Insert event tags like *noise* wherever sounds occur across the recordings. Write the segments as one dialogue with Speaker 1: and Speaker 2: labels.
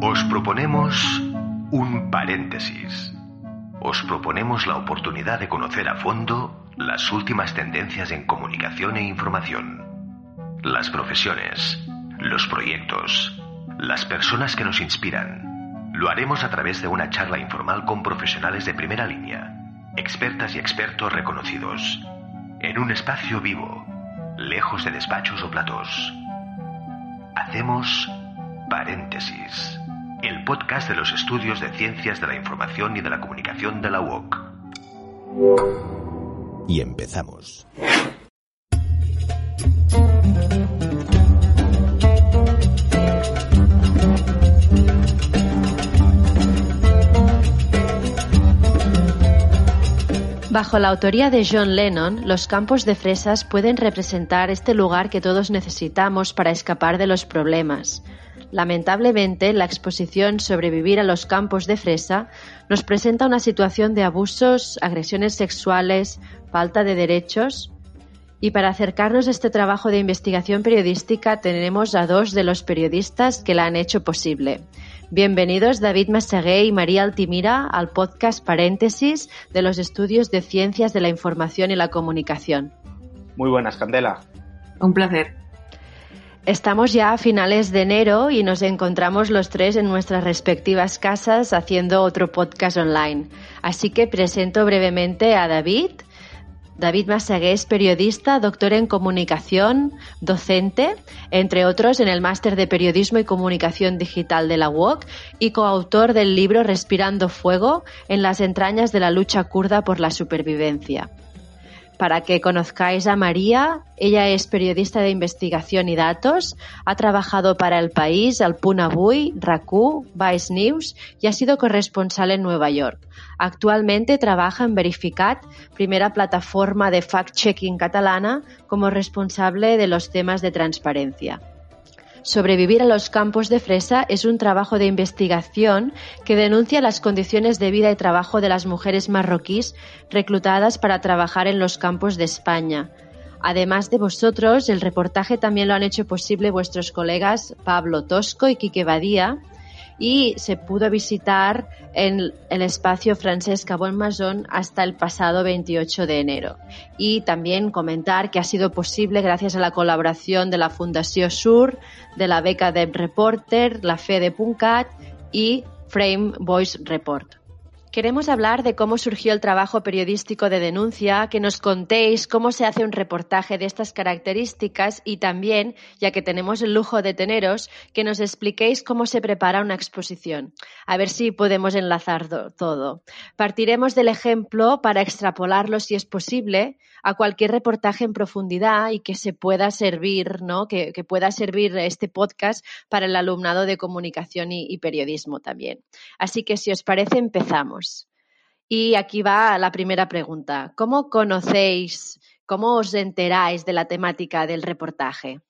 Speaker 1: Os proponemos un paréntesis. Os proponemos la oportunidad de conocer a fondo las últimas tendencias en comunicación e información, las profesiones, los proyectos, las personas que nos inspiran. Lo haremos a través de una charla informal con profesionales de primera línea, expertas y expertos reconocidos, en un espacio vivo, lejos de despachos o platos. Hacemos paréntesis, el podcast de los estudios de ciencias de la información y de la comunicación de la UOC.
Speaker 2: Y empezamos.
Speaker 3: Bajo la autoría de John Lennon, los campos de fresas pueden representar este lugar que todos necesitamos para escapar de los problemas. Lamentablemente, la exposición Sobrevivir a los campos de fresa nos presenta una situación de abusos, agresiones sexuales, falta de derechos. Y para acercarnos a este trabajo de investigación periodística tenemos a dos de los periodistas que la han hecho posible. Bienvenidos David Massagué y María Altimira al podcast Paréntesis de los Estudios de Ciencias de la Información y la Comunicación.
Speaker 4: Muy buenas, Candela.
Speaker 5: Un placer.
Speaker 3: Estamos ya a finales de enero y nos encontramos los tres en nuestras respectivas casas haciendo otro podcast online. Así que presento brevemente a David, David Massagué es periodista, doctor en comunicación, docente, entre otros en el máster de periodismo y comunicación digital de la UOC y coautor del libro Respirando Fuego en las entrañas de la lucha kurda por la supervivencia. Para que conozcáis a María, ella es periodista de investigación y datos, ha trabajado para El País, El Punt Avui, RACU, Vice News y ha sido corresponsal en Nueva York. Actualmente trabaja en Verificat, primera plataforma de fact-checking catalana, como responsable de los temas de transparencia. Sobrevivir a los campos de fresa es un trabajo de investigación que denuncia las condiciones de vida y trabajo de las mujeres marroquíes reclutadas para trabajar en los campos de España. Además de vosotros, el reportaje también lo han hecho posible vuestros colegas Pablo Tosco y Quique Badía, y se pudo visitar en el espacio Francesca Bonmason hasta el pasado 28 de enero. Y también comentar que ha sido posible gracias a la colaboración de la Fundación Sur, de la beca de Reporter, la FE de Puncat y Frame Voice Report. Queremos hablar de cómo surgió el trabajo periodístico de denuncia, que nos contéis cómo se hace un reportaje de estas características y también, ya que tenemos el lujo de teneros, que nos expliquéis cómo se prepara una exposición. A ver si podemos enlazar todo. Partiremos del ejemplo para extrapolarlo, si es posible, a cualquier reportaje en profundidad y que se pueda servir, ¿no? Que, pueda servir este podcast para el alumnado de comunicación y periodismo también. Así que si os parece, empezamos. Y aquí va la primera pregunta. ¿Cómo conocéis, cómo os enteráis de la temática del reportaje?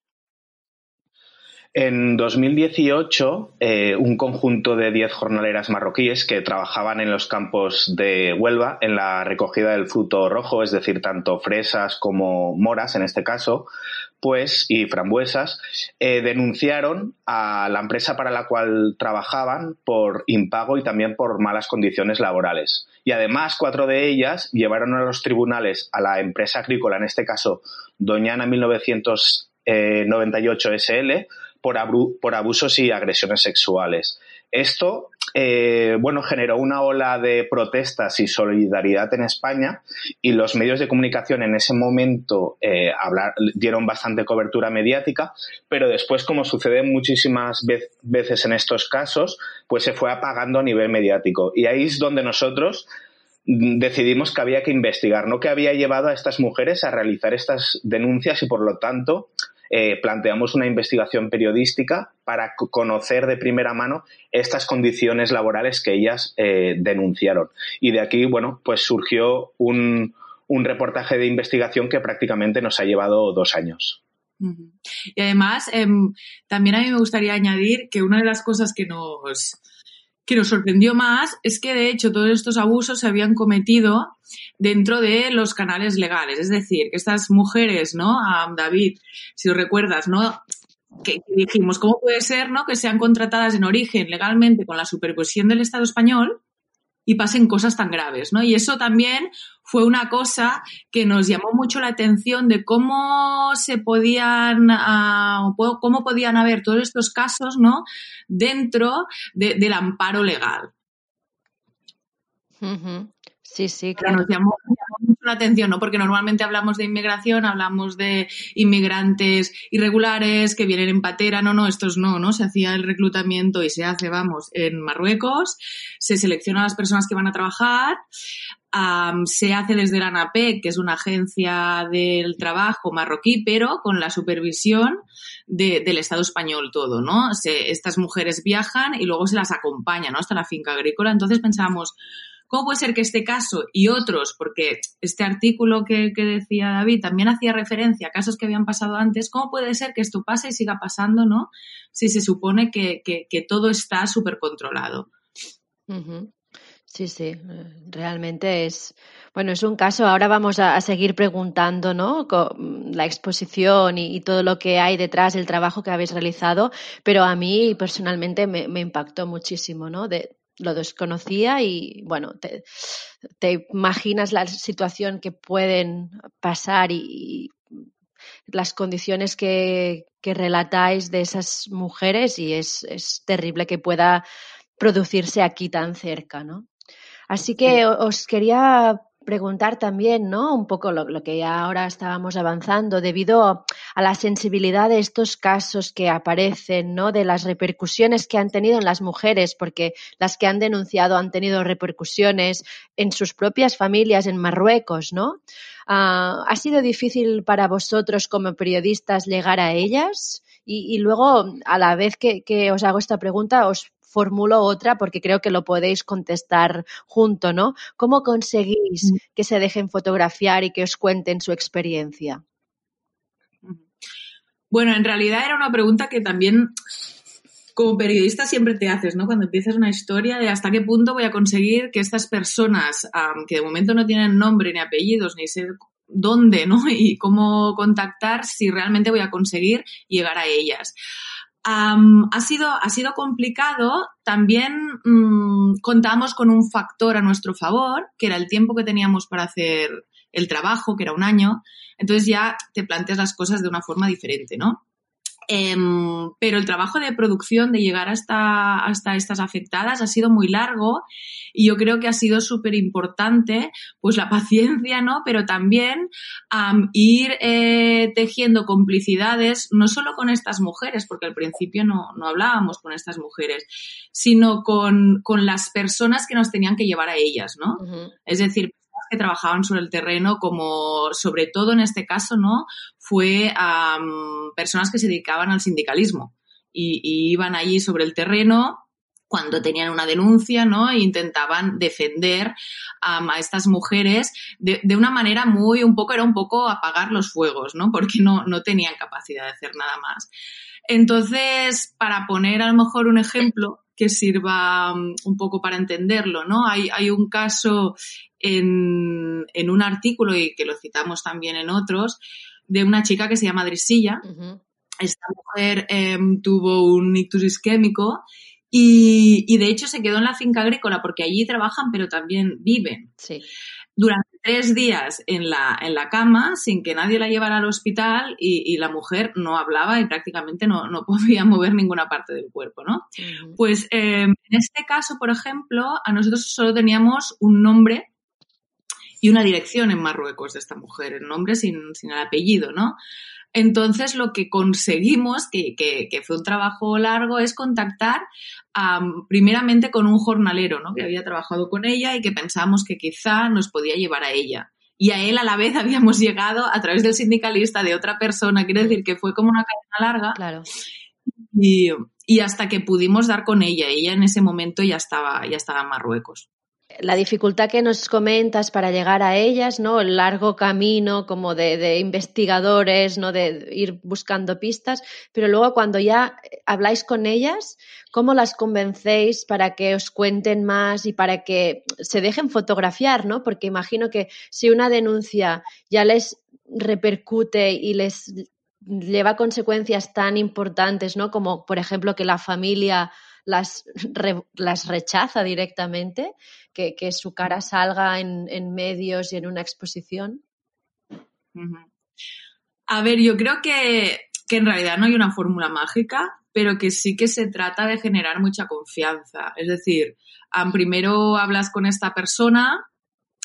Speaker 4: En 2018, eh, un conjunto de 10 jornaleras marroquíes que trabajaban en los campos de Huelva en la recogida del fruto rojo, es decir, tanto fresas como moras en este caso, pues y frambuesas, eh, denunciaron a la empresa para la cual trabajaban por impago y también por malas condiciones laborales. Y además, cuatro de ellas llevaron a los tribunales a la empresa agrícola, en este caso Doñana 1998 SL, por, abusos y agresiones sexuales. Esto, eh, bueno, generó una ola de protestas y solidaridad en España y los medios de comunicación en ese momento eh, dieron bastante cobertura mediática, pero después, como sucede muchísimas veces en estos casos, pues se fue apagando a nivel mediático. Y ahí es donde nosotros decidimos que había que investigar, no que había llevado a estas mujeres a realizar estas denuncias y por lo tanto eh, planteamos una investigación periodística para conocer de primera mano estas condiciones laborales que ellas eh, denunciaron. Y de aquí, bueno, pues surgió un, reportaje de investigación que prácticamente nos ha llevado dos años.
Speaker 5: Y además, em, también a mí me gustaría añadir que una de las cosas que nos,
Speaker 2: que nos sorprendió más es que de hecho todos estos abusos se habían cometido dentro de los canales legales. Es decir, que estas mujeres, ¿no? David, si os recuerdas, ¿no? Que, dijimos, ¿cómo puede ser, ¿no? Que sean contratadas en origen legalmente con la supervisión del Estado español y pasen cosas tan graves, ¿no? Y eso también fue una cosa que nos llamó mucho la atención de cómo se podían, uh, cómo podían haber todos estos casos, ¿no? Dentro de, del amparo legal.
Speaker 3: Sí, sí,
Speaker 2: claro. Nos llamó, mucho la atención, ¿no? Porque normalmente hablamos de inmigración, hablamos de inmigrantes irregulares que vienen en patera, no, no, estos no, ¿no? Se hacía el reclutamiento y se hace, vamos, en Marruecos, se selecciona a las personas que van a trabajar, se hace desde la ANAPEC, que es una agencia del trabajo marroquí, pero con la supervisión del Estado español todo, ¿no? estas mujeres viajan y luego se las acompaña, ¿no? Hasta la finca agrícola. Entonces pensábamos, ¿Cómo puede ser que este caso y otros, porque este artículo que, decía David también hacía referencia a casos que habían pasado antes, ¿cómo puede ser que esto pase y siga pasando, no? Si se supone que, todo está súper controlado.
Speaker 3: Sí, sí, realmente es, bueno, es un caso. Ahora vamos a, seguir preguntando, ¿no? Con la exposición y, todo lo que hay detrás del trabajo que habéis realizado, pero a mí personalmente me, me impactó muchísimo, ¿no? De, lo desconocía y bueno, te, imaginas la situación que pueden pasar y, las condiciones que, relatáis de esas mujeres y es, es, terrible que pueda producirse aquí tan cerca, ¿no? Así que os quería preguntar también, ¿no? Un poco lo, que ya ahora estábamos avanzando, debido a la sensibilidad de estos casos que aparecen, ¿no? De las repercusiones que han tenido en las mujeres, porque las que han denunciado han tenido repercusiones en sus propias familias en Marruecos, ¿no? Ah, ¿Ha sido difícil para vosotros como periodistas llegar a ellas? Y, luego, a la vez que, que, os hago esta pregunta, os formulo otra porque creo que lo podéis contestar junto, ¿no? ¿Cómo conseguís mm. que se dejen fotografiar y que os cuenten su experiencia?
Speaker 2: Bueno, en realidad era una pregunta que también como periodista siempre te haces, ¿no? Cuando empiezas una historia de hasta qué punto voy a conseguir que estas personas, que de momento no tienen nombre ni apellidos, ni sé dónde, ¿no? *laughs* Y cómo contactar, si realmente voy a conseguir llegar a ellas ha, sido, ha sido complicado. También mm, contamos con un factor a nuestro favor, que era el tiempo que teníamos para hacer el trabajo, que era un año. Entonces ya te planteas las cosas de una forma diferente, ¿no? Em, pero el trabajo de producción, de llegar hasta, hasta estas afectadas, ha sido muy largo y yo creo que ha sido súper importante, pues la *laughs* paciencia, ¿no? Pero también ir eh, tejiendo complicidades, no solo con estas mujeres, porque al principio no, no hablábamos con estas mujeres, sino con, con, las personas que nos tenían que llevar a ellas, ¿no? Es decir, trabajaban sobre el terreno, como sobre todo en este caso, ¿no? Fue a personas que se dedicaban al sindicalismo y, iban allí sobre el terreno cuando tenían una denuncia, ¿no? E intentaban defender a estas mujeres de, una manera muy, un poco, era un poco apagar los fuegos, ¿no? Porque no, no tenían capacidad de hacer nada más. Entonces, para poner a lo mejor un ejemplo que sirva un poco para entenderlo, ¿no? Hay, hay un caso en, un artículo y que lo citamos también en otros, de una chica que se llama Drisilla. Esta mujer em, tuvo un ictus isquémico y, y, de hecho se quedó en la finca agrícola porque allí trabajan pero también viven.
Speaker 3: Sí
Speaker 2: durante tres días en la, en la cama sin que nadie la llevara al hospital y, la mujer no hablaba y prácticamente no, no, *laughs* podía mover ninguna parte del cuerpo, ¿no? Pues em, en este caso, por ejemplo, a nosotros solo teníamos un nombre y una dirección en Marruecos de esta mujer, el nombre sin, sin el apellido, ¿no? Entonces, lo que conseguimos, que, fue un trabajo largo, es contactar primeramente con un jornalero ¿no? que había trabajado con ella y que pensamos que quizá nos podía llevar a ella. Y a él a la vez *laughs* habíamos llegado a través del sindicalista de otra persona, quiere decir que fue como una cadena larga.
Speaker 3: Claro.
Speaker 2: Y, y hasta que pudimos dar con ella, ella en ese momento ya estaba, ya estaba en Marruecos.
Speaker 3: La dificultad que nos comentas para llegar a ellas, ¿no? El largo camino como de, investigadores, ¿no? De ir buscando pistas, pero luego cuando ya habláis con ellas, ¿cómo las convencéis para que os cuenten más y para que se dejen fotografiar, ¿no? Porque imagino que si una denuncia ya les repercute y les lleva consecuencias tan importantes, ¿no? Como, por ejemplo, que la familia las, las rechaza directamente, que, que, su cara salga en, en, medios y en una exposición?
Speaker 2: A ver, yo creo que, que en realidad no hay una fórmula mágica, pero que sí que se trata de generar mucha confianza. Es decir, primero hablas con esta persona,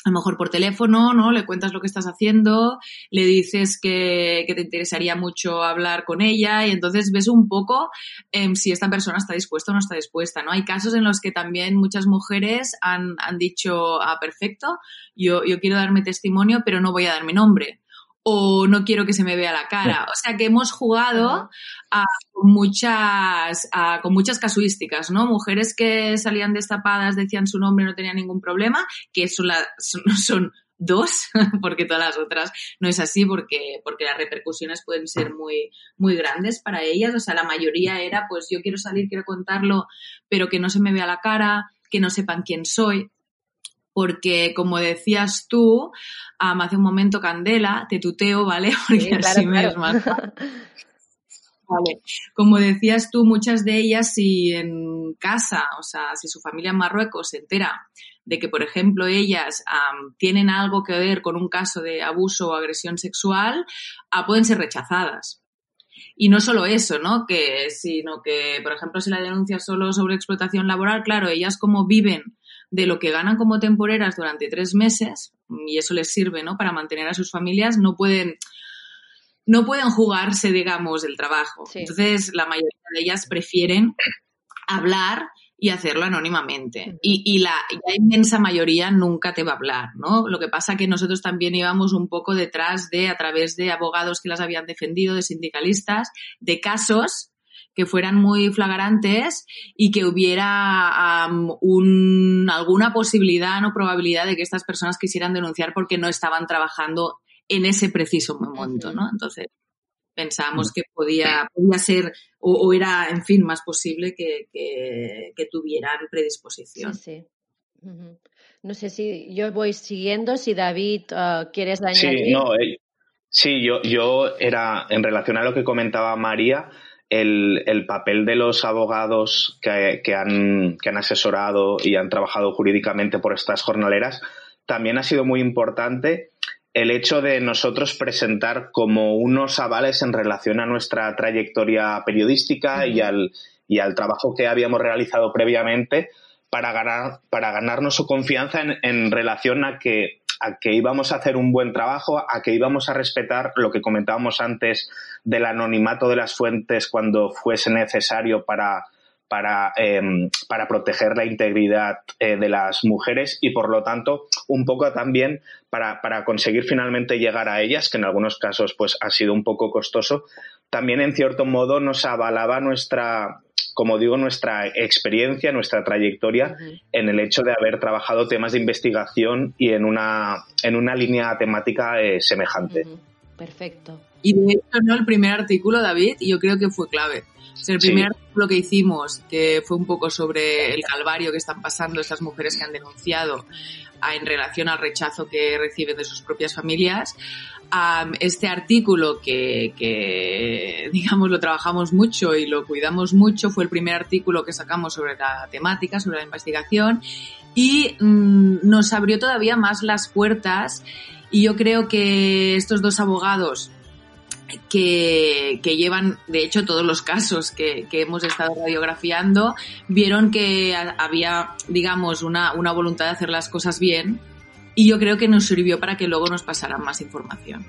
Speaker 2: a lo mejor por teléfono, ¿no? Le cuentas lo que estás haciendo, le dices que, que te interesaría mucho hablar con ella y entonces ves un poco eh, si esta persona está dispuesta o no está dispuesta, ¿no? Hay casos en los que también muchas mujeres han, han dicho, ah, perfecto, yo, yo quiero darme testimonio, pero no voy a dar mi nombre o no quiero que se me vea la cara. O sea que hemos jugado a, con, muchas, con muchas casuísticas, ¿no? Mujeres que salían destapadas, decían su nombre, no tenían ningún problema, que son, la, son, *laughs* dos, *laughs* porque todas las otras no es así, porque, porque las repercusiones pueden ser muy, muy grandes para ellas. O sea, la mayoría era, pues yo quiero salir, quiero contarlo, pero que no se me vea la cara, que no sepan quién soy porque como decías tú, hace un momento Candela, te tuteo, ¿vale? *laughs* Porque así me es más *laughs* Vale. Como decías tú, muchas de ellas, si en casa, o sea, si su familia en Marruecos se entera de que, por ejemplo, ellas tienen algo que ver con un caso de abuso o agresión sexual, ah, pueden ser rechazadas. Y no solo eso, ¿no? Que, sino que, por ejemplo, si la denuncia solo sobre explotación laboral, claro, ellas como viven de lo que ganan como temporeras durante tres meses, y eso les sirve, ¿no? Para mantener a sus familias, no pueden, no pueden jugarse, digamos, el trabajo. Entonces, la mayoría de ellas prefieren hablar y hacerlo anónimamente. Y, la, inmensa mayoría nunca te va a hablar, ¿no? Lo que pasa que nosotros también íbamos un poco detrás de, a través de abogados que las habían defendido, de sindicalistas, de casos que fueran muy flagrantes y que hubiera alguna posibilidad o probabilidad de que estas personas quisieran denunciar porque no estaban trabajando en ese preciso momento, ¿no? Entonces pensábamos que podía, podía ser o, era, en fin, más posible que, que, tuvieran predisposición.
Speaker 3: Sí, No sé si yo voy siguiendo, si David uh, quieres añadir.
Speaker 4: Sí, no, eh, sí, yo, yo era, en relación a lo que comentaba María, el, papel de los abogados que, han, que han asesorado y han trabajado jurídicamente por estas jornaleras también ha sido muy importante el hecho de nosotros presentar como unos avales en relación a nuestra trayectoria periodística y, al, y al trabajo que habíamos realizado previamente para, ganar, para ganarnos su confianza en, en relación a que a que íbamos a hacer un buen trabajo, a que íbamos a respetar lo que comentábamos antes del anonimato de las fuentes cuando fuese necesario para, para, em, para proteger la integridad eh, de las mujeres y, por lo tanto, un poco también para, para, conseguir finalmente llegar a ellas, que en algunos casos pues, ha sido un poco costoso, también en cierto modo nos avalaba nuestra, como digo, nuestra experiencia, nuestra trayectoria en el hecho de haber trabajado temas de investigación y en una, en una línea temática eh, semejante.
Speaker 3: Perfecto.
Speaker 2: Y de hecho, ¿no? el primer artículo, David, yo creo que fue clave. el primer artículo que hicimos, que fue un poco sobre el calvario que están pasando estas mujeres que han denunciado en relación al rechazo que reciben de sus propias familias, este artículo que, digamos, lo trabajamos mucho y lo cuidamos mucho, fue el primer artículo que sacamos sobre la temática, sobre la investigación, y mm, nos abrió todavía más las puertas. Y yo creo que estos dos abogados que, llevan, de hecho, todos los casos que, hemos estado radiografiando, vieron que había, digamos, una, una voluntad de hacer las cosas bien y yo creo que nos sirvió para que luego nos pasaran más información.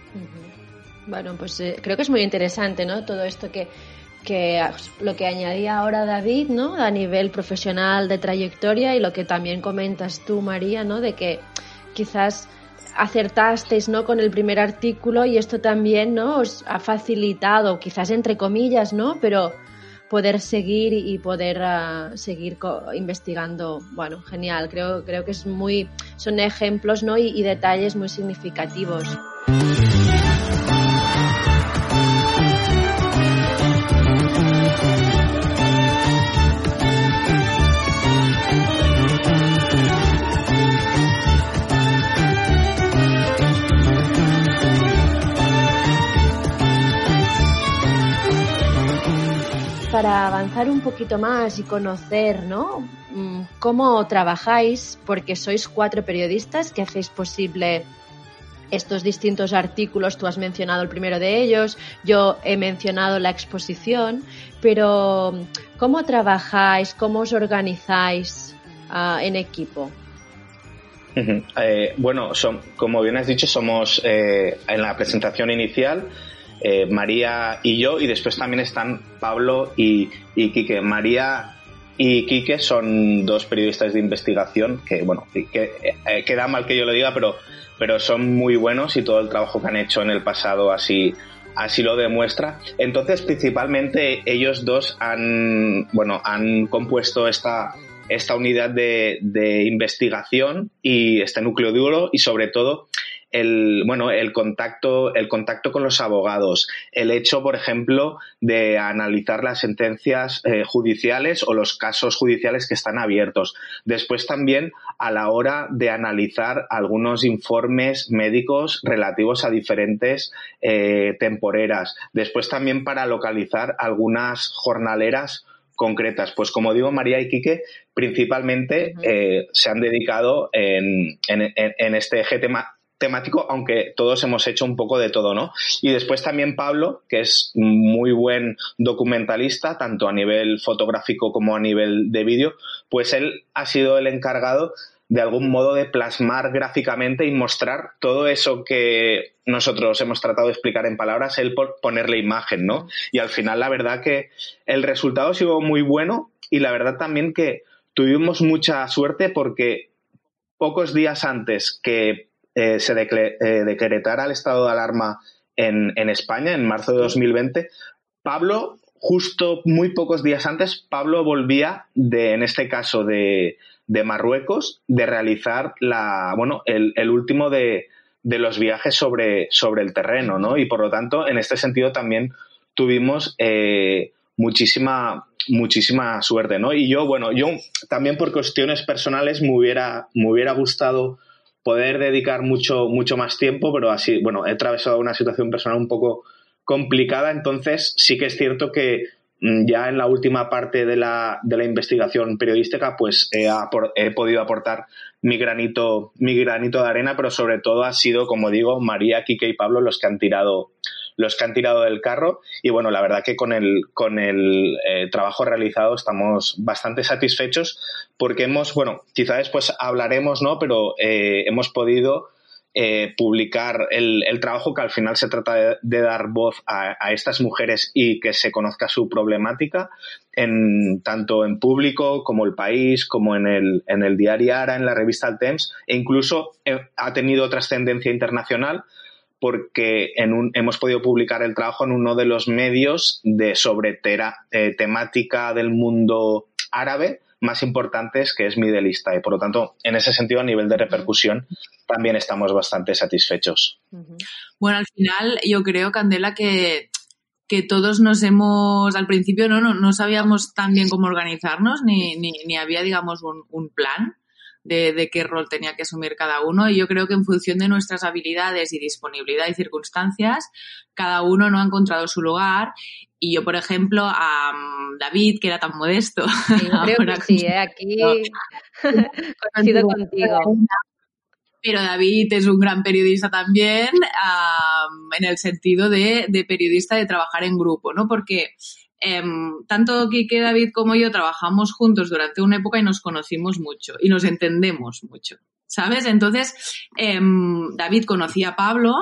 Speaker 3: Bueno, pues eh, creo que es muy interesante, ¿no? Todo esto que, que lo que añadía ahora David, ¿no? A nivel profesional de trayectoria y lo que también comentas tú, María, ¿no? De que quizás acertasteis, ¿no? Con el primer artículo y esto también, ¿no? Os ha facilitado, quizás entre comillas, ¿no? Pero poder seguir y poder uh, seguir investigando. Bueno, genial. Creo, creo que es muy, son ejemplos ¿no? y, y detalles muy significativos. Para avanzar un poquito más y conocer, ¿no? Mm, cómo trabajáis, porque sois cuatro periodistas que hacéis posible estos distintos artículos. Tú has mencionado el primero de ellos, yo he mencionado la exposición, pero ¿cómo trabajáis? ¿Cómo os organizáis uh, en equipo?
Speaker 4: eh, bueno, como bien has dicho, somos eh, en la presentación inicial eh, María y yo, y después también están Pablo y, y Quique. María y Quique son dos periodistas de investigación que, bueno, que, eh, queda mal que yo lo diga, pero, pero son muy buenos y todo el trabajo que han hecho en el pasado así, así lo demuestra. Entonces, principalmente ellos dos han, bueno, han compuesto esta, esta unidad de, de investigación y este núcleo duro y sobre todo el, bueno, el contacto, el contacto con los abogados, el hecho, por ejemplo, de analizar las sentencias eh, judiciales o los casos judiciales que están abiertos. Después también a la hora de analizar algunos informes médicos relativos a diferentes eh, temporeras. Después también para localizar algunas jornaleras concretas. Pues como digo, María y Quique principalmente eh, se han dedicado en, en, en, este eje tema, temático, aunque todos hemos hecho un poco de todo, ¿no? Y después también Pablo, que es muy buen documentalista, tanto a nivel fotográfico como a nivel de vídeo, pues él ha sido el encargado de algún modo de plasmar gráficamente y mostrar todo eso que nosotros hemos tratado de explicar en palabras, él por ponerle imagen, ¿no? Y al final la verdad que el resultado ha sido muy bueno y la verdad también que tuvimos mucha suerte porque pocos días antes que eh, se eh, decretara el estado de alarma en, en, España, en marzo de 2020, Pablo, justo muy pocos días antes, Pablo volvía de, en este caso, de, de Marruecos, de realizar la, bueno, el, el último de, de, los viajes sobre, sobre el terreno, ¿no? Y por lo tanto, en este sentido también tuvimos eh, muchísima, muchísima suerte, ¿no? Y yo, bueno, yo también por cuestiones personales me hubiera, me hubiera gustado poder dedicar mucho, mucho más tiempo, pero así, bueno, he atravesado una situación personal un poco complicada, entonces sí que es cierto que mm, ya en la última parte de la, de la investigación periodística, pues he, he, podido aportar mi granito, mi granito de arena, pero sobre todo ha sido, como digo, María, Quique y Pablo los que han tirado, los que han tirado del carro. Y bueno, la verdad que con el, con el eh, trabajo realizado estamos bastante satisfechos porque hemos, bueno, quizá después hablaremos, ¿no? Pero eh, hemos podido eh, publicar el, el, trabajo que al final se trata de, dar voz a, a, estas mujeres y que se conozca su problemática en tanto en público como el país como en el, en el diario Ara en la revista El Temps e incluso ha tenido trascendencia internacional porque en un, hemos podido publicar el trabajo en uno de los medios de sobre tera, eh, temática del mundo árabe más importantes que es Midelista y por lo tanto en ese sentido a nivel de repercusión también estamos bastante satisfechos.
Speaker 2: Bueno, al final yo creo, Candela, que, que todos nos hemos, al principio no, no, no sabíamos tan bien cómo organizarnos ni, ni, ni había, digamos, un, un plan. De, de, qué rol tenía que asumir cada uno y yo creo que en función de nuestras habilidades y disponibilidad y circunstancias, cada uno no ha encontrado su lugar y yo, por ejemplo, a um, David, que era tan modesto.
Speaker 3: Sí, creo *laughs* que sí, ¿eh? aquí *laughs* *laughs* coincido contigo.
Speaker 2: Pero David es un gran periodista también, um, en el sentido de, de, periodista de trabajar en grupo, ¿no? Porque eh, tanto Quique, David como yo trabajamos juntos durante una época y nos conocimos mucho y nos entendemos mucho, ¿sabes? Entonces, eh, David conocía a Pablo,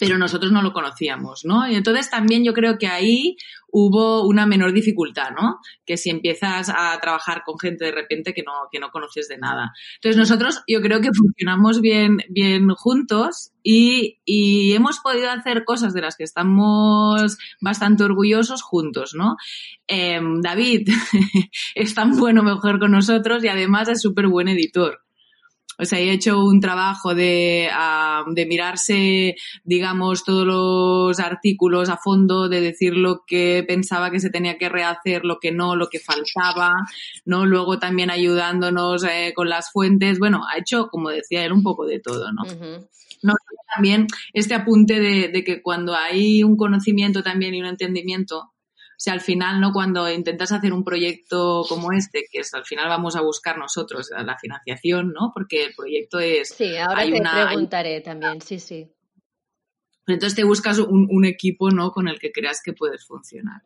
Speaker 2: pero nosotros no lo conocíamos, ¿no? Y entonces también yo creo que ahí hubo una menor dificultad, ¿no? Que si empiezas a trabajar con gente de repente que no, que no conoces de nada. Entonces nosotros yo creo que funcionamos bien, bien juntos y, y hemos podido hacer cosas de las que estamos bastante orgullosos juntos, ¿no? Eh, David *laughs* es tan bueno mejor con nosotros y además es súper buen editor. O sea, he hecho un trabajo de, de mirarse, digamos, todos los artículos a fondo, de decir lo que pensaba que se tenía que rehacer, lo que no, lo que faltaba, ¿no? Luego también ayudándonos eh, con las fuentes. Bueno, ha hecho, como decía él, un poco de todo, ¿no? no también este apunte de, de que cuando hay un conocimiento también y un entendimiento, sea, al final, ¿no? Cuando intentas hacer un proyecto como este, que es al final vamos a buscar nosotros la financiación, ¿no? Porque el proyecto es...
Speaker 3: Sí, ahora te preguntaré también, sí, sí.
Speaker 2: Entonces te buscas un, un equipo, ¿no? Con el que creas que puedes funcionar.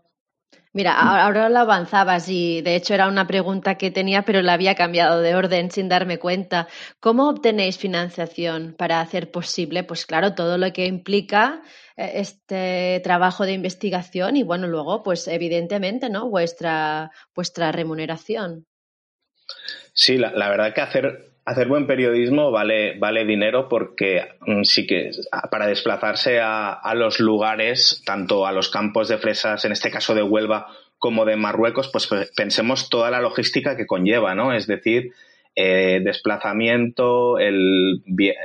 Speaker 3: Mira, ahora lo avanzabas y de hecho era una pregunta que tenía, pero la había cambiado de orden sin darme cuenta. ¿Cómo obtenéis financiación para hacer posible, pues claro, todo lo que implica este trabajo de investigación y bueno, luego, pues evidentemente, ¿no? Vuestra, vuestra remuneración.
Speaker 4: Sí, la, la verdad que hacer hacer buen periodismo vale, vale dinero porque mm, sí que para desplazarse a, a, los lugares, tanto a los campos de fresas, en este caso de Huelva, como de Marruecos, pues pensemos toda la logística que conlleva, ¿no? Es decir, eh, desplazamiento, el,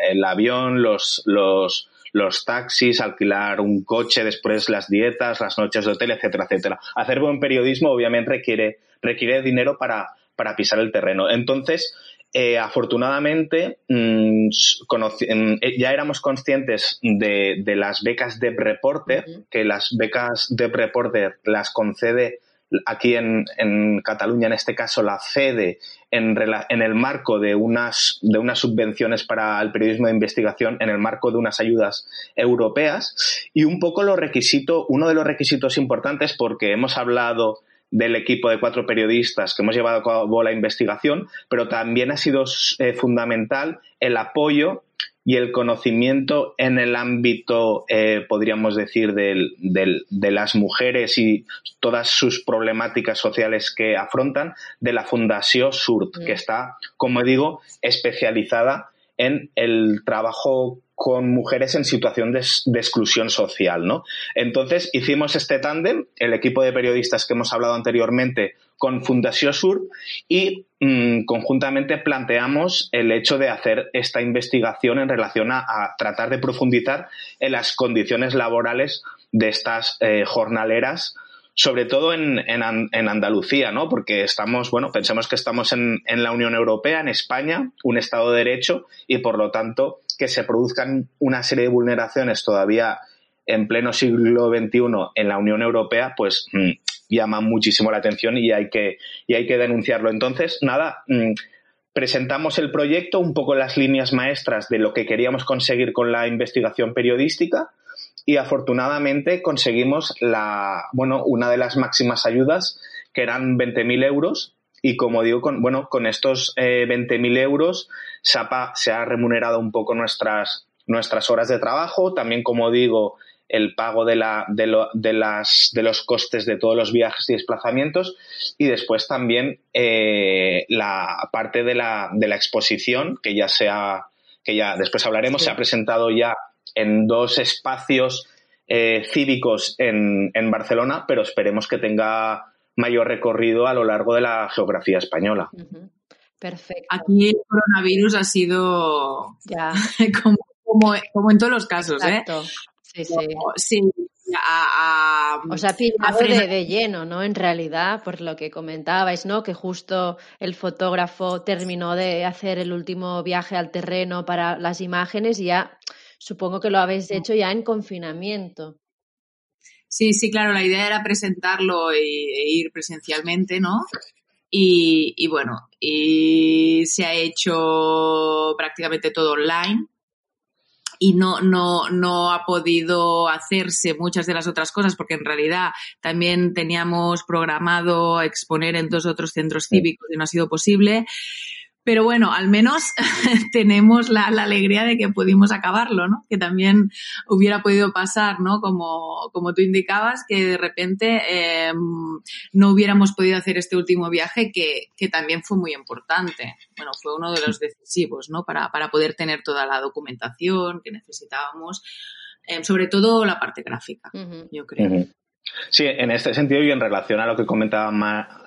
Speaker 4: el avión, los, los, los taxis, alquilar un coche, después las dietas, las noches de hotel, etcétera, etcétera. Hacer buen periodismo obviamente requiere, requiere dinero para, para pisar el terreno. Entonces, eh, afortunadamente, mm, mm, eh, ya éramos conscientes de, de las becas de Reporter, que las becas de Reporter las concede aquí en, en, Cataluña, en este caso la CEDE, en, en, el marco de unas, de unas subvenciones para el periodismo de investigación, en el marco de unas ayudas europeas. Y un poco los requisitos, uno de los requisitos importantes, porque hemos hablado del equipo de cuatro periodistas que hemos llevado a cabo la investigación, pero también ha sido eh, fundamental el apoyo y el conocimiento en el ámbito, eh, podríamos decir, del, del, de las mujeres y todas sus problemáticas sociales que afrontan, de la Fundación SURT, que está, como digo, especializada en el trabajo con mujeres en situación de, exclusión social, ¿no? Entonces hicimos este tándem, el equipo de periodistas que hemos hablado anteriormente con Fundación Sur y mm, conjuntamente planteamos el hecho de hacer esta investigación en relación a, tratar de profundizar en las condiciones laborales de estas eh, jornaleras sobre todo en, en, Andalucía, ¿no? Porque estamos, bueno, pensemos que estamos en, en, la Unión Europea, en España, un Estado de Derecho, y por lo tanto que se produzcan una serie de vulneraciones todavía en pleno siglo XXI en la Unión Europea, pues mmm, llama muchísimo la atención y hay que, y hay que denunciarlo. Entonces, nada, mmm, presentamos el proyecto, un poco las líneas maestras de lo que queríamos conseguir con la investigación periodística y afortunadamente conseguimos la, bueno, una de las máximas ayudas que eran 20.000 euros y como digo, con, bueno, con estos eh, 20.000 euros SAPA se ha remunerado un poco nuestras, nuestras horas de trabajo, también como digo, el pago de, la, de, lo, de, las, de los costes de todos los viajes y desplazamientos y después también eh, la parte de la, de la exposición que ya se ha, que ya después hablaremos, sí. se ha presentado ya en dos espacios eh, cívicos en, en, Barcelona, pero esperemos que tenga mayor recorrido a lo largo de la geografía española. Uh
Speaker 3: -huh. Perfecto.
Speaker 2: Aquí el coronavirus ha sido
Speaker 3: ya. *laughs*
Speaker 2: como, como, como, en todos los casos,
Speaker 3: Exacto.
Speaker 2: ¿eh?
Speaker 3: Sí, sí.
Speaker 2: sí a, a,
Speaker 3: o sea, pillado de, de, lleno, ¿no? En realidad, por lo que comentabais, ¿no? Que justo el fotógrafo terminó de hacer el último viaje al terreno para las imágenes y ya supongo que lo habéis hecho ya en confinamiento.
Speaker 2: Sí, sí, claro, la idea era presentarlo e, e ir presencialmente, ¿no? Y, y, bueno, y se ha hecho prácticamente todo online y no, no, no ha podido hacerse muchas de las otras cosas porque en realidad también teníamos programado exponer en dos otros centros cívicos y no ha sido posible Pero bueno, al menos *laughs* tenemos la, alegría de que pudimos acabarlo, ¿no? Que también hubiera podido pasar, ¿no? Como, como tú indicabas, que de repente em, no hubiéramos podido hacer este último viaje que, que, también fue muy importante. Bueno, fue uno de los decisivos, ¿no? Para, para poder tener toda la documentación que necesitábamos, em, sobre todo la parte gráfica, yo creo.
Speaker 4: Sí, en este sentido y en relación a lo que comentaba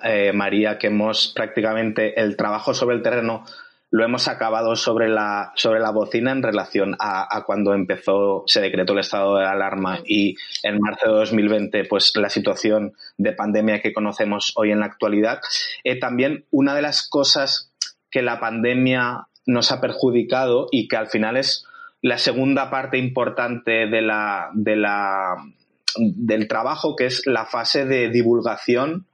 Speaker 4: eh, María, que hemos prácticamente el trabajo sobre el terreno lo hemos acabado sobre la, sobre la bocina en relación a, cuando empezó, se decretó el estado de alarma y en marzo de 2020, pues la situación de pandemia que conocemos hoy en la actualidad. Eh, también una de las cosas que la pandemia nos ha perjudicado y que al final es la segunda parte importante de la, de la del trabajo, que es la fase de divulgación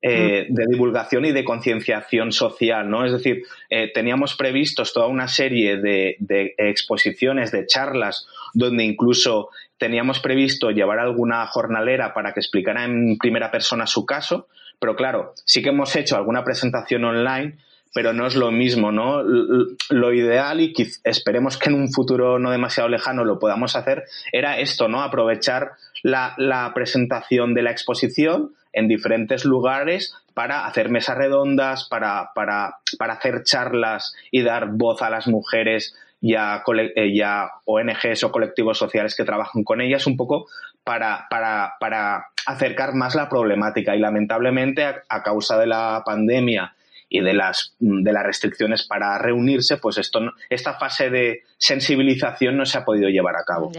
Speaker 4: eh, de divulgación y de concienciación social, ¿no? Es decir, eh, teníamos previstos toda una serie de, de, exposiciones, de charlas, donde incluso teníamos previsto llevar alguna jornalera para que explicara en primera persona su caso, pero claro, sí que hemos hecho alguna presentación online, pero no es lo mismo, ¿no? Lo ideal, y esperemos que en un futuro no demasiado lejano lo podamos hacer, era esto, ¿no? Aprovechar la, la presentación de la exposición en diferentes lugares para hacer mesas redondas, para, para, para hacer charlas y dar voz a las mujeres y a, eh, ONGs o colectivos sociales que trabajan con ellas, un poco para, para, para acercar más la problemática. Y lamentablemente, a causa de la pandemia y de las, de las restricciones para reunirse, pues esto, esta fase de sensibilización no se ha podido llevar a cabo.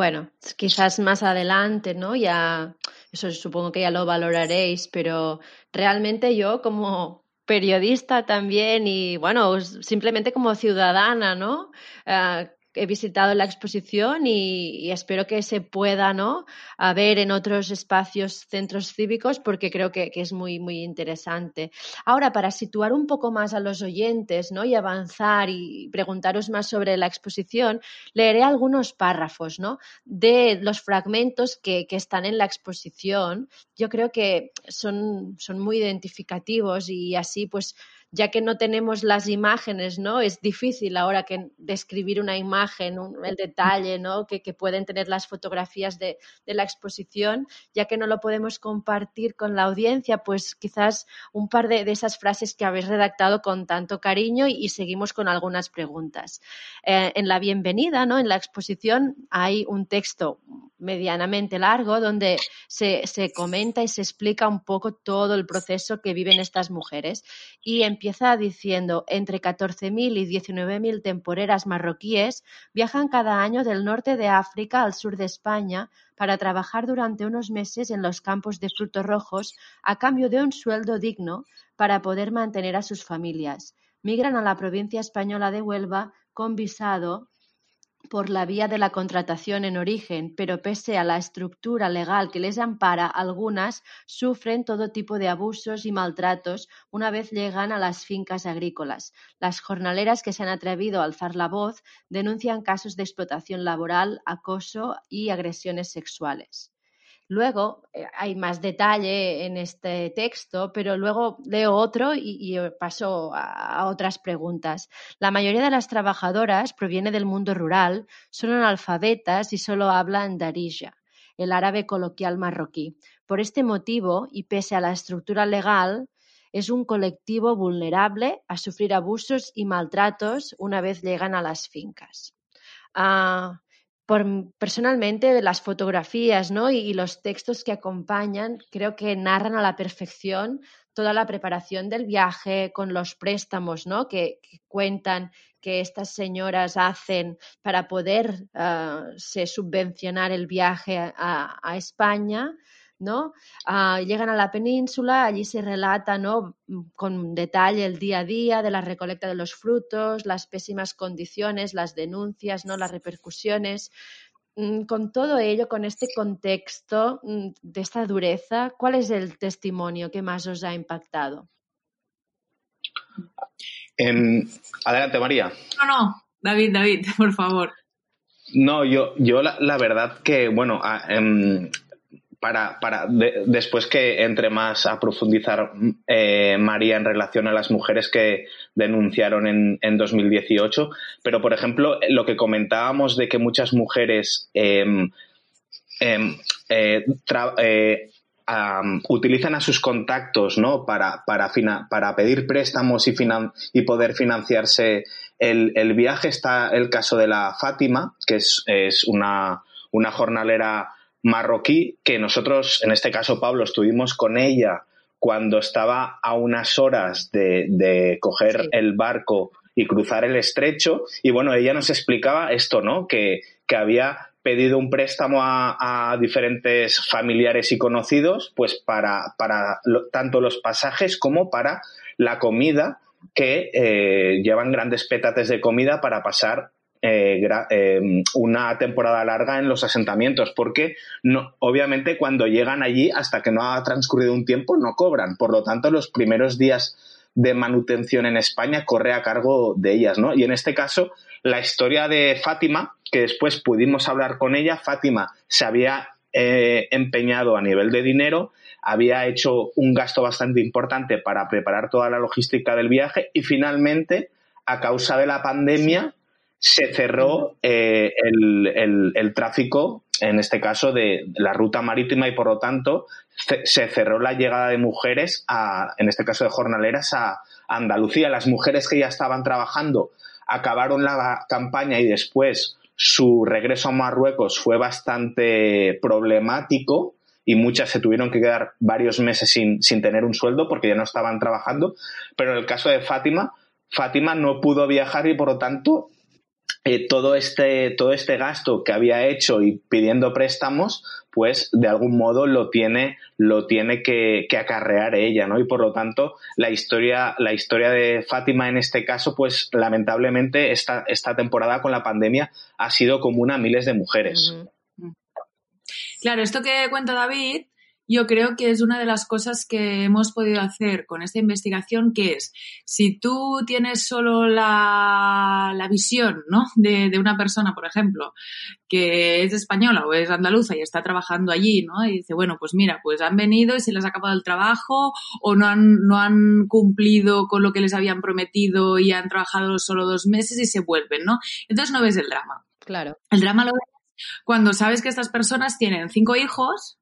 Speaker 3: Bueno, quizás más adelante, ¿no? Ya, eso supongo que ya lo valoraréis, pero realmente yo como periodista también y bueno, simplemente como ciudadana, ¿no? Ah, he visitado la exposición y, espero que se pueda ¿no? a ver en otros espacios, centros cívicos, porque creo que, es muy, muy interesante. Ahora, para situar un poco más a los oyentes ¿no? y avanzar y preguntaros más sobre la exposición, leeré algunos párrafos ¿no? de los fragmentos que, que están en la exposición. Yo creo que son, son muy identificativos y así pues ya que no tenemos las imágenes, ¿no? Es difícil ahora que describir una imagen, el detalle, ¿no? Que, pueden tener las fotografías de, la exposición, ya que no lo podemos compartir con la audiencia, pues quizás un par de, esas frases que habéis redactado con tanto cariño y, seguimos con algunas preguntas. Eh, en la bienvenida, ¿no? En la exposición hay un texto medianamente largo donde se, se, comenta y se explica un poco todo el proceso que viven estas mujeres y empieza diciendo entre 14.000 y 19.000 temporeras marroquíes viajan cada año del norte de África al sur de España para trabajar durante unos meses en los campos de frutos rojos a cambio de un sueldo digno para poder mantener a sus familias. Migran a la provincia española de Huelva con visado por la vía de la contratación en origen, pero pese a la estructura legal que les ampara, algunas sufren todo tipo de abusos y maltratos una vez llegan a las fincas agrícolas. Las jornaleras que se han atrevido a alzar la voz denuncian casos de explotación laboral, acoso y agresiones sexuales. Luego eh, hay más detalle en este texto, pero luego leo otro y, paso a, otras preguntas. La mayoría de las trabajadoras proviene del mundo rural, son analfabetas y solo hablan darija, el árabe coloquial marroquí. Por este motivo, y pese a la estructura legal, es un colectivo vulnerable a sufrir abusos y maltratos una vez llegan a las fincas. Ah, personalmente las fotografías ¿no? y, los textos que acompañan creo que narran a la perfección toda la preparación del viaje con los préstamos ¿no? que, cuentan que estas señoras hacen para poder ah, subvencionar el viaje a España ¿no? Ah, llegan a la península, allí se relata, ¿no? Con detalle el día a día de la recolecta de los frutos, las pésimas condiciones, las denuncias, ¿no? Las repercusiones. Mm, con todo ello, con este contexto mm, de esta dureza, ¿cuál es el testimonio que más os ha impactado?
Speaker 4: Adelante, María.
Speaker 2: No, no, David, David, *laughs* por favor.
Speaker 4: No, yo, yo la, verdad que, bueno, em, para, para después que entre más a profundizar eh, María en relación a las mujeres que denunciaron en, en 2018, pero por ejemplo, lo que comentábamos de que muchas mujeres eh, utilizan a sus contactos ¿no? para, para, para pedir préstamos y, y poder financiarse el, el, viaje. Está el caso de la Fátima, que es, es una, una jornalera marroquí que nosotros, en este caso Pablo, estuvimos con ella cuando estaba a unas horas de, de coger el barco y cruzar el estrecho. Y bueno, ella nos explicaba esto, ¿no? Que, que había pedido un préstamo a, a, diferentes familiares y conocidos, pues para, para tanto los pasajes como para la comida, que eh, llevan grandes pétates de comida para pasar eh, eh, una temporada larga en los asentamientos, porque obviamente cuando llegan allí, hasta que no ha transcurrido un tiempo, no cobran. Por lo tanto, los primeros días de manutención en España corre a cargo de ellas, ¿no? Y en este caso, la historia de Fátima, que después pudimos hablar con ella, Fátima se había eh, empeñado a nivel de dinero, había hecho un gasto bastante importante para preparar toda la logística del viaje y finalmente, a causa de la pandemia, se cerró eh, el, el, tráfico, en este caso, de la ruta marítima y por lo tanto se cerró la llegada de mujeres, a, en este caso de jornaleras, a Andalucía. Las mujeres que ya estaban trabajando acabaron la campaña y después su regreso a Marruecos fue bastante problemático y muchas se tuvieron que quedar varios meses sin, sin tener un sueldo porque ya no estaban trabajando. Pero en el caso de Fátima, Fátima no pudo viajar y por lo tanto eh, todo, este, todo este gasto que había hecho y pidiendo préstamos, pues de algún modo lo tiene, lo tiene que, que, acarrear ella, ¿no? Y por lo tanto, la historia, la historia de Fátima en este caso, pues lamentablemente esta, esta temporada con la pandemia ha sido común a miles de mujeres.
Speaker 2: Claro, esto que cuenta David yo creo que es una de las cosas que hemos podido hacer con esta investigación, que es, si tú tienes solo la, la visión ¿no? de, de, una persona, por ejemplo, que es española o es andaluza y está trabajando allí, ¿no? Y dice, bueno, pues mira, pues han venido y se les ha acabado el trabajo o no han, no han cumplido con lo que les habían prometido y han trabajado solo dos meses y se vuelven, ¿no? Entonces no ves el drama.
Speaker 3: Claro.
Speaker 2: El drama lo ves cuando sabes que estas personas tienen cinco hijos,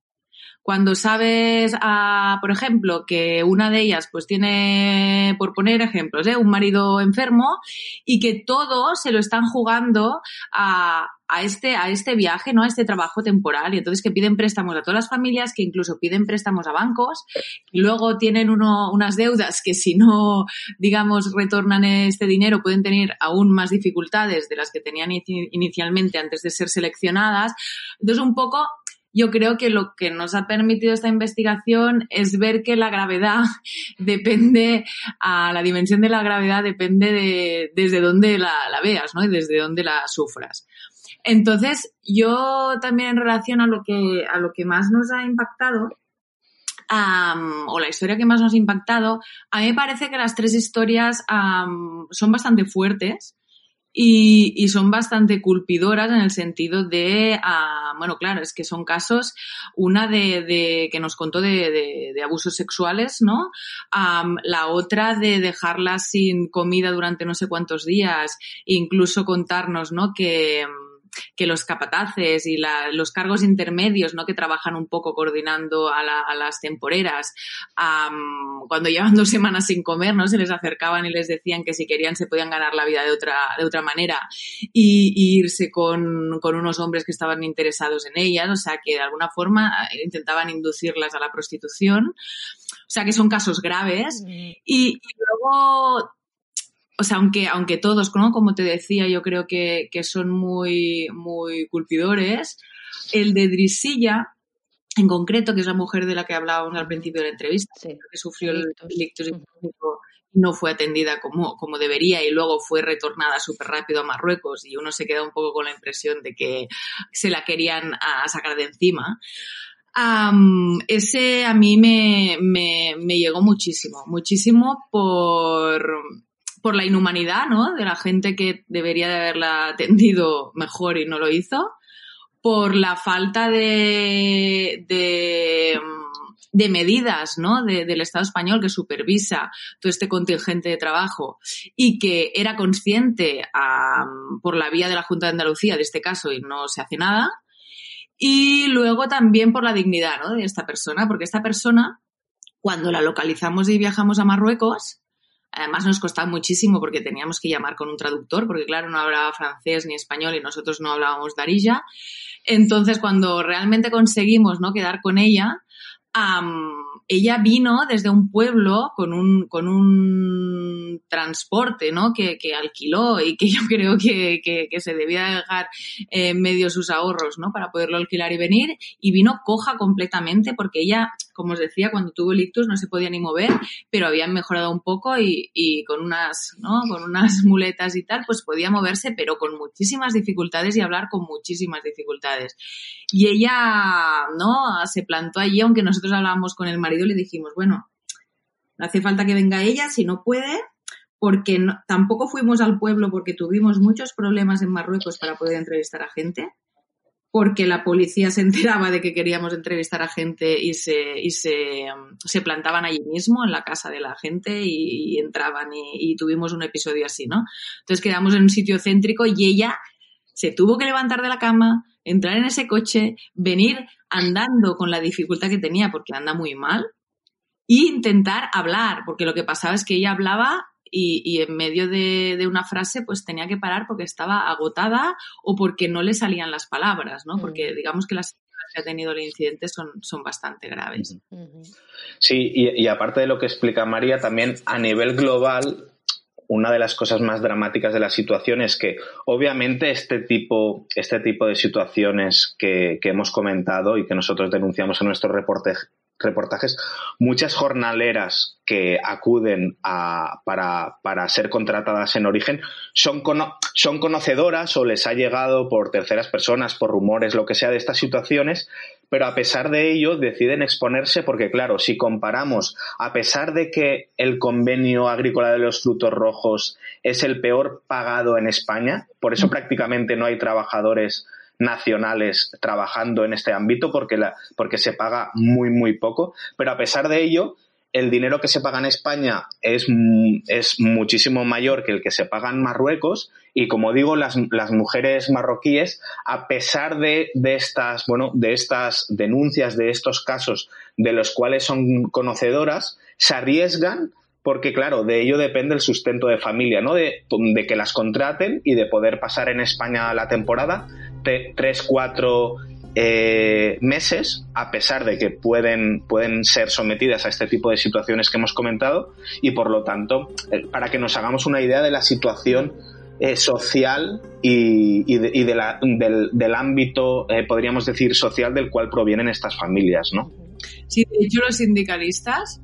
Speaker 2: cuando sabes, por ejemplo, que una de ellas pues tiene, por poner ejemplos, ¿eh? un marido enfermo y que todos se lo están jugando a, a este, a este viaje, ¿no? A este trabajo temporal. Y entonces que piden préstamos a todas las familias, que incluso piden préstamos a bancos, y luego tienen uno, unas deudas que si no, digamos, retornan este dinero pueden tener aún más dificultades de las que tenían inicialmente antes de ser seleccionadas. Entonces, un poco yo creo que lo que nos ha permitido esta investigación es ver que la gravedad *laughs* depende, a la dimensión de la gravedad depende de desde dónde la, veas, ¿no? Y desde dónde la sufras. Entonces, yo también en relación a lo que, a lo que más nos ha impactado, o la historia que más nos ha impactado, a mí me parece que las tres historias son bastante fuertes y, y, son bastante culpidoras en el sentido de, uh, bueno, claro, es que son casos, una de, de que nos contó de, de, de abusos sexuales, ¿no? Um, la otra de dejarlas sin comida durante no sé cuántos días, incluso contarnos, ¿no? Que, que los capataces y la, los cargos intermedios, ¿no? Que trabajan un poco coordinando a, la, a las temporeras, um, cuando llevan dos semanas sin comer, ¿no? Se les acercaban y les decían que si querían se podían ganar la vida de otra, de otra manera y, y irse con, con unos hombres que estaban interesados en ellas, o sea, que de alguna forma eh, intentaban inducirlas a la prostitución. O sea, que son casos graves. Y, y luego o sea, aunque, aunque todos, ¿no? como te decía, yo creo que, que son muy, muy culpidores, el de Drisilla, en concreto, que es la mujer de la que hablábamos al principio de la entrevista, sí. que sufrió el ictus no fue atendida como, como debería y luego fue retornada súper rápido a Marruecos y uno se queda un poco con la impresión de que se la querían a sacar de encima. Um, ese a mí me, me, me llegó muchísimo, muchísimo por, por la inhumanidad, ¿no? De la gente que debería de haberla atendido mejor y no lo hizo, por la falta de, de, de medidas ¿no? del Estado español que supervisa todo este contingente de trabajo y que era consciente por la vía de la Junta de Andalucía de este caso y no se hace nada. Y luego también por la dignidad ¿no? de esta persona, porque esta persona, cuando la localizamos y viajamos a Marruecos, Además nos costaba muchísimo porque teníamos que llamar con un traductor, porque claro, no hablaba francés ni español y nosotros no hablábamos darilla. Entonces, cuando realmente conseguimos ¿no? quedar con ella, ella vino desde un pueblo con un, con un transporte ¿no? que, que alquiló y que yo *laughs* creo que, que, se debía dejar en medio sus ahorros ¿no? para poderlo alquilar y venir. Y vino coja completamente porque ella, como os decía, cuando tuvo el ictus no se podía ni mover, pero habían mejorado un poco y, con, unas, ¿no? con unas *laughs* muletas y tal, pues podía moverse, pero con muchísimas dificultades y hablar con muchísimas dificultades. Y ella ¿no? se plantó allí, aunque nosotros hablábamos con el marido le dijimos, bueno, no hace falta que venga ella, si no puede, porque tampoco fuimos al pueblo porque tuvimos muchos problemas en Marruecos para poder entrevistar a gente, porque la policía se enteraba de que queríamos entrevistar a gente y se, y se, se plantaban allí mismo en la casa de la gente y, entraban y, y, tuvimos un episodio así, ¿no? Entonces quedamos en un sitio céntrico y ella se tuvo que levantar de la cama, entrar en ese coche, venir andando con la dificultad que tenía porque anda muy mal e intentar hablar, porque lo que pasaba es que ella hablaba y, en medio de, una frase pues tenía que parar porque estaba agotada o porque no le salían las palabras, ¿no? Porque mm. digamos que las que ha tenido el incidente son, son bastante graves.
Speaker 4: Sí, y, y aparte de lo que explica María, también a nivel global una de las cosas más dramáticas de la situación es que obviamente este tipo, este tipo de situaciones que, que hemos comentado y que nosotros denunciamos en nuestro reporte, reportajes, muchas jornaleras que acuden a, para, para, ser contratadas en origen son, son conocedoras o les ha llegado por terceras personas, por rumores, lo que sea de estas situaciones, pero a pesar de ello deciden exponerse porque, claro, si comparamos, a pesar de que el convenio agrícola de los frutos rojos es el peor pagado en España, por eso prácticamente no hay trabajadores nacionales trabajando en este ámbito porque, la, porque se paga muy, muy poco. Pero a pesar de ello, el dinero que se paga en España es, es muchísimo mayor que el que se paga en Marruecos y como digo, las, las mujeres marroquíes, a pesar de, de, estas, bueno, de estas denuncias, de estos casos de los cuales son conocedoras, se arriesgan porque claro, de ello depende el sustento de familia, ¿no? De, que las contraten y de poder pasar en España la temporada tres, cuatro eh, meses, a pesar de que pueden, pueden ser sometidas a este tipo de situaciones que hemos comentado, y por lo tanto, eh, para que nos hagamos una idea de la situación eh, social y, del, del, ámbito, podríamos decir, social del cual provienen estas familias, ¿no?
Speaker 2: Sí, de hecho los sindicalistas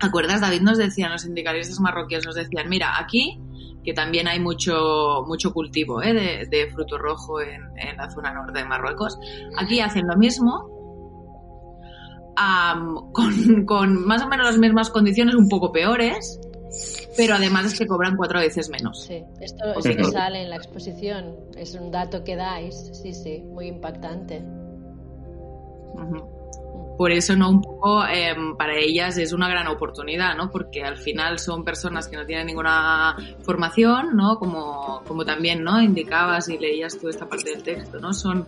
Speaker 2: ¿Acuerdas? David nos decían, los sindicalistas marroquíes nos decían, mira, aquí que también hay mucho, mucho cultivo ¿eh? de, fruto rojo en, la zona norte de Marruecos. Aquí hacen lo mismo, con, más o menos las mismas condiciones, un poco peores, pero además es que cobran cuatro veces menos.
Speaker 3: Sí, esto sí que sale en la exposición, es un dato que dais, sí, sí, muy impactante.
Speaker 2: Por eso, ¿no? Un poco em, para ellas es una gran oportunidad, ¿no? Porque al final son personas que no tienen ninguna formación, ¿no? Como, como también, ¿no? Indicabas y leías tú esta parte del texto, ¿no? Son,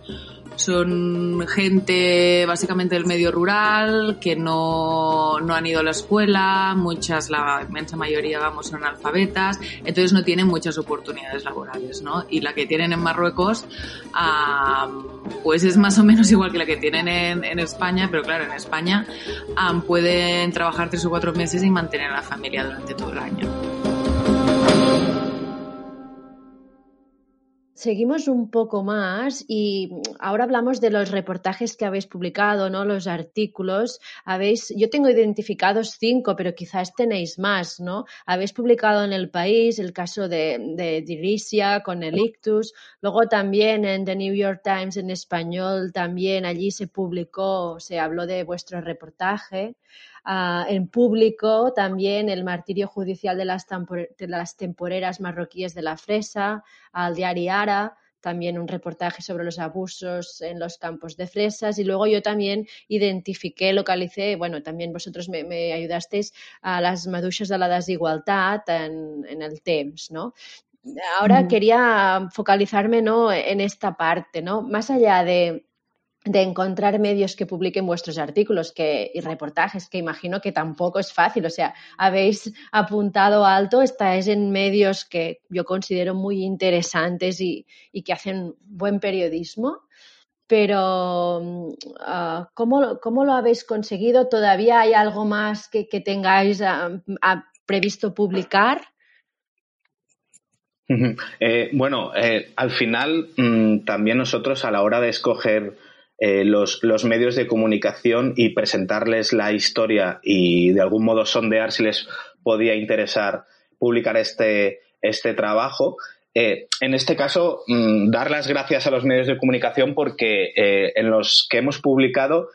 Speaker 2: son gente básicamente del medio rural que no, no han ido a la escuela, muchas, la inmensa mayoría, vamos, son analfabetas, entonces no tienen muchas oportunidades laborales, ¿no? Y la que tienen en Marruecos, pues es más o menos igual que la que tienen en, España, pero claro, en España pueden trabajar tres o cuatro meses y mantener a la familia durante todo el año.
Speaker 3: Seguimos un poco más y ahora hablamos de los reportajes que habéis publicado, ¿no? Los artículos. Habéis, yo tengo identificados cinco, pero quizás tenéis más, ¿no? Habéis publicado en El País el caso de, de Dirisia con el ictus. Luego también en The New York Times en español, también allí se publicó, se habló de vuestro reportaje. Ah, en público también el martirio judicial de las, de las temporeras marroquíes de la Fresa, al diario Ara, también un reportaje sobre los abusos en los campos de fresas y luego yo también identifiqué, localicé, bueno, también vosotros me, ayudasteis a las maduixes de la desigualdad en, en el TEMS, ¿no? Ahora quería focalizarme ¿no? en esta parte, ¿no? Más allá de, de encontrar medios que publiquen vuestros artículos que, y reportajes, que imagino que tampoco es fácil. O sea, habéis apuntado alto, estáis en medios que yo considero muy interesantes y, y que hacen buen periodismo. Pero, uh, ¿cómo, ¿cómo, lo habéis conseguido? ¿Todavía hay algo más que, que tengáis uh, previsto publicar?
Speaker 4: Eh, bueno, eh, al final mmm, también nosotros a la hora de escoger eh, los, los, medios de comunicación y presentarles la historia y de algún modo sondear si les podía interesar publicar este, este trabajo. Eh, en este caso, mm, dar las gracias a los medios de comunicación porque eh, en los que hemos publicado,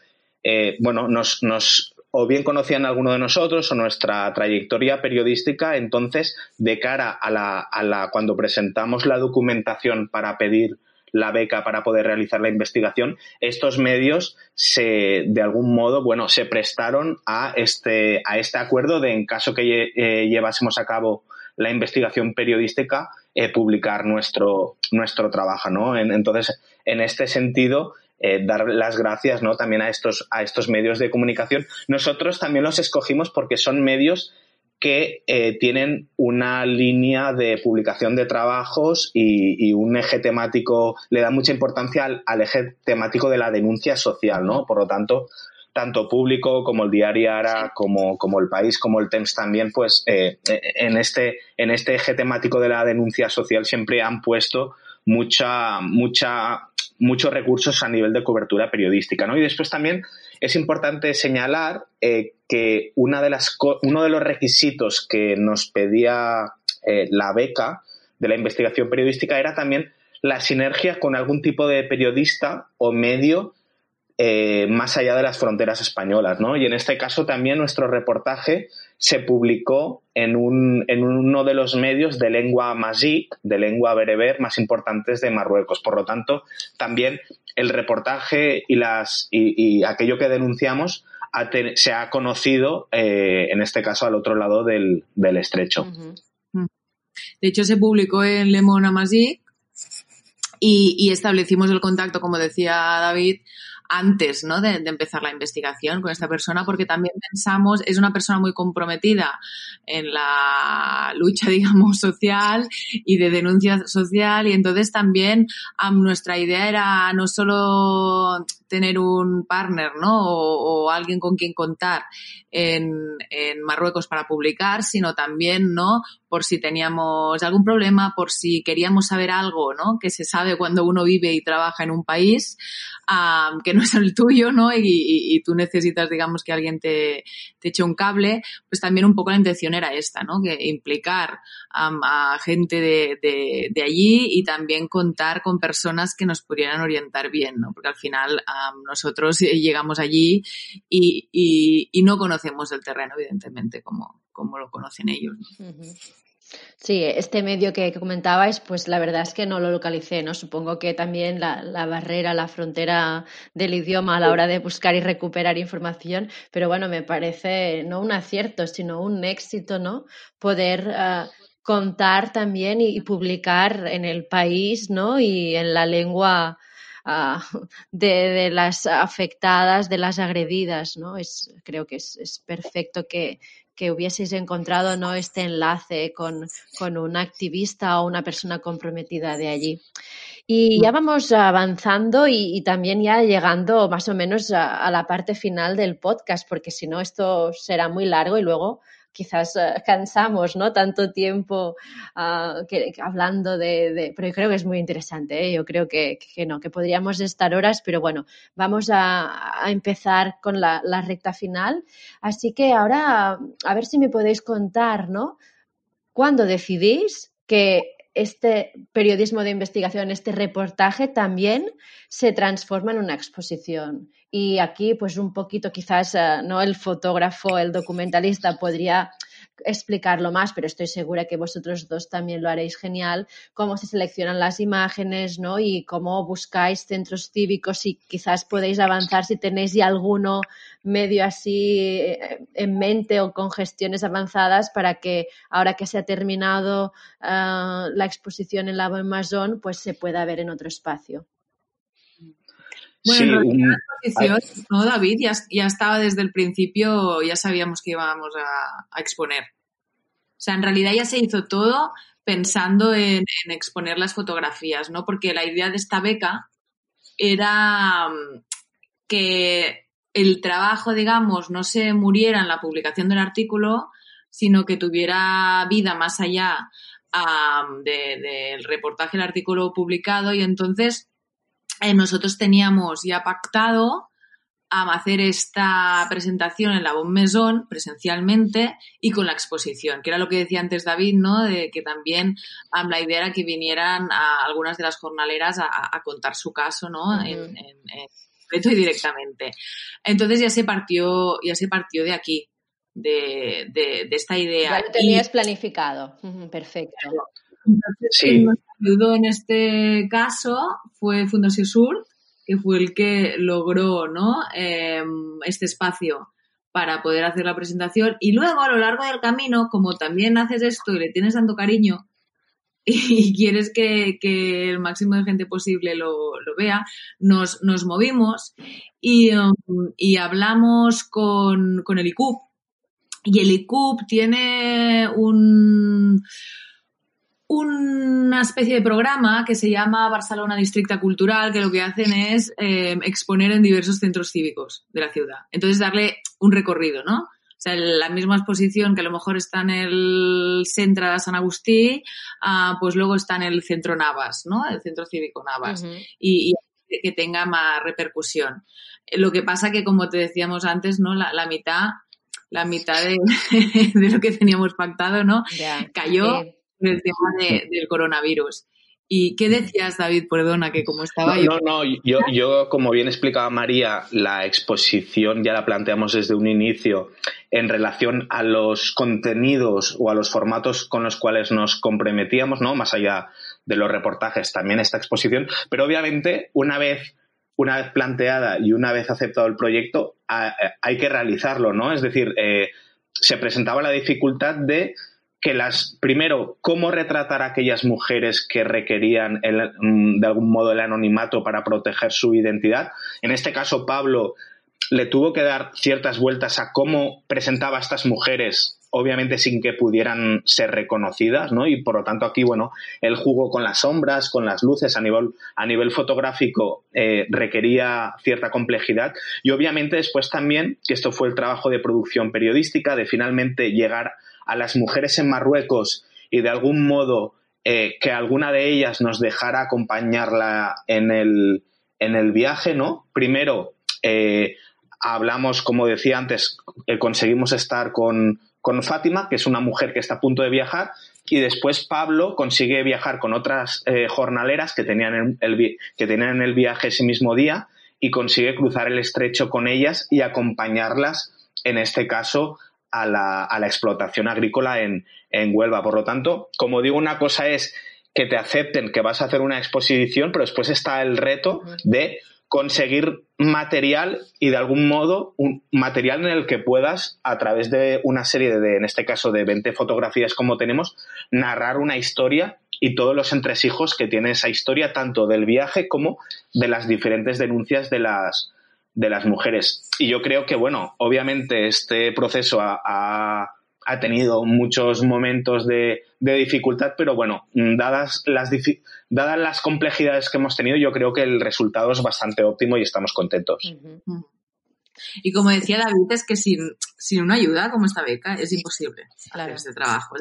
Speaker 4: bueno, nos, nos, o bien conocían a alguno de nosotros o nuestra trayectoria periodística, entonces, de cara a la, a la cuando presentamos la documentación para pedir la beca para poder realizar la investigación, estos medios se, de algún modo, bueno, se prestaron a este, a este acuerdo de, en caso que eh, llevásemos a cabo la investigación periodística, eh, publicar nuestro, nuestro trabajo, ¿no? entonces, en este sentido, eh, dar las gracias ¿no? también a estos, a estos medios de comunicación. Nosotros también los escogimos porque son medios que eh, tienen una línea de publicación de trabajos y, un eje temático, le da mucha importancia al, eje temático de la denuncia social, ¿no? Por lo tanto, tanto público como el diario Ara, como, como el país, como el TEMS también, pues eh, en, este, en este eje temático de la denuncia social siempre han puesto mucha, mucha, muchos recursos a nivel de cobertura periodística, ¿no? Y después también es importante señalar eh, que una de las uno de los requisitos que nos pedía eh, la beca de la investigación periodística era también la sinergia con algún tipo de periodista o medio eh, más allá de las fronteras españolas, ¿no? Y en este caso también nuestro reportaje se publicó en, un, en uno de los medios de lengua mazí, de lengua bereber más importantes de Marruecos. Por lo tanto, también el reportaje y, las, y, aquello que denunciamos se ha conocido, eh, en este caso, al otro lado del, estrecho.
Speaker 2: De hecho, se publicó en Le Monde y, y establecimos el contacto, como decía David, antes ¿no? de, empezar la investigación con esta persona, porque también pensamos, es una persona muy comprometida en la lucha, *laughs* digamos, social y de denuncia social, y entonces también nuestra idea era no solo tener un partner, ¿no? O, alguien con quien contar en, en, Marruecos para publicar, sino también, ¿no? Por si teníamos algún problema, por si queríamos saber algo, ¿no? Que se sabe cuando uno vive y trabaja en un país, que no es el tuyo, ¿no? Y, tú necesitas, digamos, que alguien te, eche un cable, pues también un poco la intención era esta, ¿no? Que implicar a gente de, allí y también contar con personas que nos pudieran orientar bien, ¿no? Porque al final nosotros llegamos allí y, y, no conocemos el terreno, evidentemente, como, como lo conocen ellos.
Speaker 3: Sí, este medio que comentabais, pues la verdad es que no lo localicé, ¿no? Supongo que también la, barrera, la frontera del idioma a la hora de buscar y recuperar información, pero bueno, me parece no un acierto, sino un éxito, ¿no? Poder uh, contar también y, publicar en el país, ¿no? Y en la lengua de, las afectadas, de las agredidas, ¿no? Es, creo que es, perfecto que, que hubieseis encontrado ¿no? este enlace con, con un activista o una persona comprometida de allí. Y ya vamos avanzando y, también ya llegando más o menos a, la parte final del podcast, porque si no esto será muy largo y luego quizás eh, cansamos, ¿no? Tanto tiempo ah, hablando de, Pero yo creo que es muy interesante, ¿eh? Yo creo que, no, que podríamos estar horas, pero bueno, vamos a, empezar con la, recta final. Así que ahora, a ver si me podéis contar, ¿no? ¿Cuándo decidís que este periodismo de investigación, este reportaje también se transforma en una exposición. Y aquí, pues un poquito quizás, eh, ¿no? El fotógrafo, el documentalista podría explicarlo más, pero estoy segura que vosotros dos también lo haréis genial, cómo se seleccionan las imágenes, ¿no? Y cómo buscáis centros cívicos y quizás podéis avanzar si tenéis ya alguno medio así eh, en mente o con gestiones avanzadas para que ahora que se ha terminado ah, la exposición en la Amazon, pues se pueda ver en otro espacio.
Speaker 2: Bueno, ¿no, David? Ya, estaba desde el principio, ya sabíamos que íbamos a, exponer. O sea, en realidad ya se hizo todo pensando en, exponer las fotografías, ¿no? Porque la idea de esta beca era mm, que el trabajo, digamos, no se muriera en la publicación del artículo, sino que tuviera vida más allá del reportaje, el artículo publicado y entonces eh, nosotros teníamos ya pactado hacer esta presentación en la Bon Maison presencialmente y con la exposición, que era lo que decía antes David, ¿no? De que también la idea era que vinieran a algunas de las jornaleras a, contar su caso, ¿no? en, y directamente. Entonces ya se partió, ya se partió de aquí, de, esta idea.
Speaker 3: Ya lo tenías planificado. Perfecto.
Speaker 2: sí. nos ayudó en este caso fue Fundación Sur, que fue el que logró ¿no? Em, este espacio para poder hacer la presentación. Y luego, a lo largo del camino, como también haces esto y le tienes tanto cariño *laughs* y quieres que, el máximo de gente posible lo, vea, nos, nos movimos y, um, y hablamos con, con el ICUP. Y el ICUP tiene un una especie de programa que se llama Barcelona Districta Cultural, que lo que hacen es eh, exponer en diversos centros cívicos de la ciudad. Entonces, darle un recorrido, ¿no? O sea, la misma exposición que a lo mejor está en el Centro de San Agustí, ah, pues luego está en el Centro Navas, ¿no? El Centro Cívico Navas. y, que tenga más repercusión. Lo que pasa que, como te decíamos antes, ¿no? La, mitad, la mitad *laughs* de, lo que teníamos pactado, ¿no? Cayó el tema del coronavirus. ¿Y qué decías, David? Perdona, que como estaba
Speaker 4: no,
Speaker 2: yo.
Speaker 4: No, no, yo, yo, como bien explicaba María, la exposición ya la planteamos desde un inicio en relación a los contenidos o a los formatos con los cuales nos comprometíamos, ¿no? Más allá de los reportajes, también esta exposición. Pero obviamente, una vez, una vez planteada y una vez aceptado el proyecto, hay que realizarlo, ¿no? Es decir, eh, se presentaba la dificultad de que las, primero, cómo retratar a aquellas mujeres que requerían mm, de algún modo el anonimato para proteger su identidad. En este caso, Pablo le tuvo que dar ciertas vueltas a cómo presentaba a estas mujeres, obviamente sin que pudieran ser reconocidas, ¿no? Y por lo tanto aquí, bueno, el jugo con las sombras, con las luces a nivel, a nivel fotográfico eh, requería cierta complejidad y obviamente después también, que esto fue el trabajo de producción periodística, de finalmente llegar a las mujeres en Marruecos y de algún modo eh, que alguna de ellas nos dejara acompañarla en el, en el viaje, ¿no? Primero, eh, hablamos, como decía antes, eh, conseguimos estar con, con, Fátima, que es una mujer que está a punto de viajar, y después Pablo consigue viajar con otras jornaleras que tenían, el, que tenían el viaje ese mismo día y consigue cruzar el estrecho con ellas y acompañarlas, en este caso, a la, explotación agrícola en, en Huelva. Por lo tanto, como digo, una cosa es que te acepten que vas a hacer una exposición, pero después está el reto de conseguir material y de algún modo un material en el que puedas, a través de una serie de, en este caso de 20 fotografías como tenemos, narrar una historia y todos los entresijos que tiene esa historia, tanto del viaje como de las diferentes denuncias de las, de las mujeres. Y yo creo que, bueno, obviamente este proceso ha, tenido muchos momentos de, dificultad, pero bueno, dadas las, dadas las complejidades que hemos tenido, yo creo que el resultado es bastante óptimo y estamos contentos.
Speaker 2: Y como decía David, es que sin, sin una ayuda como esta beca es imposible hacer este trabajo.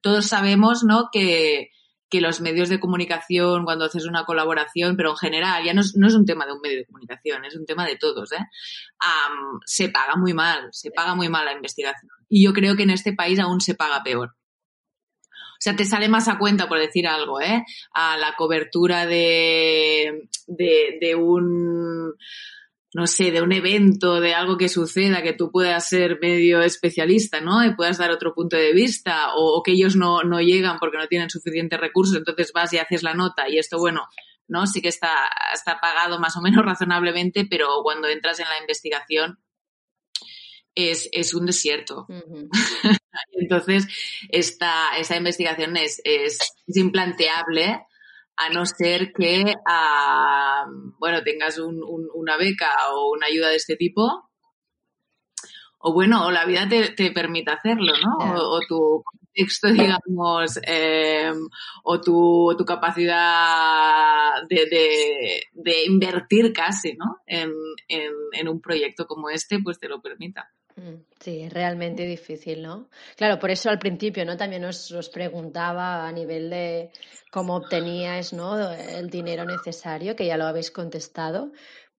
Speaker 2: todos sabemos, ¿no? Que, que los medios de comunicación, cuando haces una colaboración, pero en general, ya no es, no es un tema de un medio de comunicación, es un tema de todos, ¿eh? se paga muy mal, se paga muy mal la investigación. Y yo creo que en este país aún se paga peor. O sea, te sale más a cuenta, por decir algo, ¿eh? A la cobertura de, de, de un no sé, de un evento, de algo que suceda, que tú puedas ser medio especialista, ¿no? Y puedas dar otro punto de vista, o, que ellos no, no llegan porque no tienen suficientes recursos, entonces vas y haces la nota, y esto, bueno, ¿no? Sí que está, está pagado más o menos *laughs* razonablemente, pero cuando entras en la investigación es, es un desierto. *laughs* Entonces, esta, esta investigación es, es, es, implanteable a no ser que, uh, bueno, tengas un, un, una beca o una ayuda de este tipo. O bueno, o la vida te, te permite hacerlo, ¿no? O, o, tu contexto, *laughs* digamos, eh, o tu, tu capacidad de, de, de, invertir casi, ¿no? En, en, en un proyecto como este, pues te lo permita.
Speaker 3: Mm, sí, realmente difícil, ¿no? Claro, por eso al principio, ¿no? También os, os preguntaba a nivel de cómo obteníais, ¿no? El dinero necesario, que ya lo habéis contestado.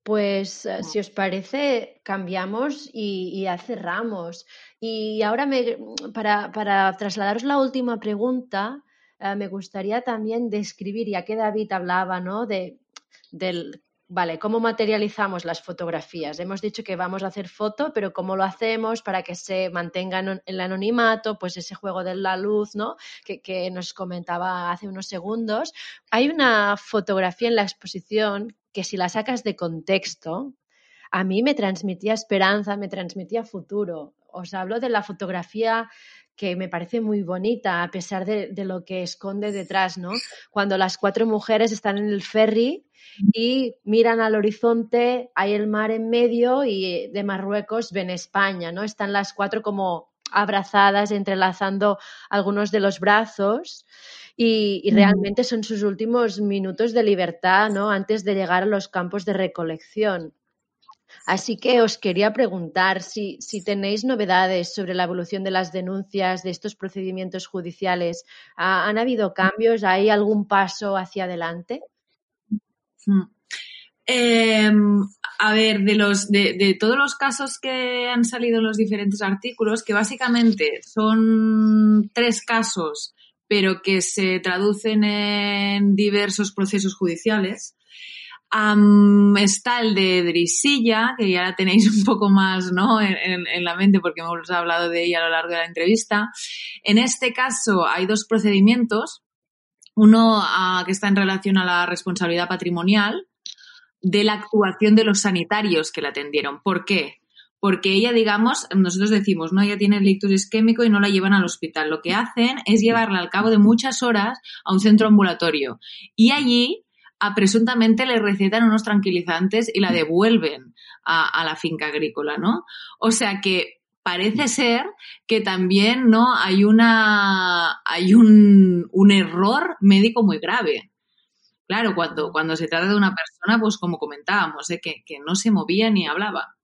Speaker 3: Pues eh, si os parece, cambiamos y, y cerramos. Y ahora, me, para, para trasladaros la última pregunta, eh, me gustaría también describir, ya que David hablaba, ¿no? De, del Vale, ¿cómo materializamos las fotografías? Hemos dicho que vamos a hacer foto, pero ¿cómo lo hacemos para que se mantenga en el anonimato? Pues ese juego de la luz, ¿no? Que, que nos comentaba hace unos segundos. Hay una fotografía en la exposición que si la sacas de contexto, a mí me transmitía esperanza, me transmitía futuro. Os hablo de la fotografía que me parece muy bonita a pesar de, de, lo que esconde detrás, ¿no? Cuando las cuatro mujeres están en el ferry y miran al horizonte, hay el mar en medio y de Marruecos ven España, ¿no? Están las cuatro como abrazadas, entrelazando algunos de los brazos y, y realmente son sus últimos minutos de libertad, ¿no? Antes de llegar a los campos de recolección. Así que os quería preguntar si, si, tenéis novedades sobre la evolución de las denuncias de estos procedimientos judiciales. ¿Han habido cambios? ¿Hay algún paso hacia adelante?
Speaker 2: Eh, a ver, de, los, de, de, todos los casos que han salido en los diferentes artículos, que básicamente son tres casos, pero que se traducen en diversos procesos judiciales. Um, está el de Drisilla, que ya la tenéis un poco más ¿no? en, la mente porque hemos hablado de ella a lo largo de la entrevista. En este caso hay dos procedimientos. Uno uh, que está en relación a la responsabilidad patrimonial de la actuación de los sanitarios que la atendieron. ¿Por qué? Porque ella, digamos, nosotros decimos, no, ella tiene el ictus isquémico y no la llevan al hospital. Lo que hacen es llevarla al cabo de muchas horas a un centro ambulatorio. Y allí a presuntamente le recetan unos tranquilizantes y la devuelven a, a, la finca agrícola, ¿no? O sea que parece ser que también, ¿no? Hay una, hay un, un error médico muy grave. Claro, cuando, cuando se trata de una persona, pues como comentábamos, ¿eh? que, que no se movía ni hablaba.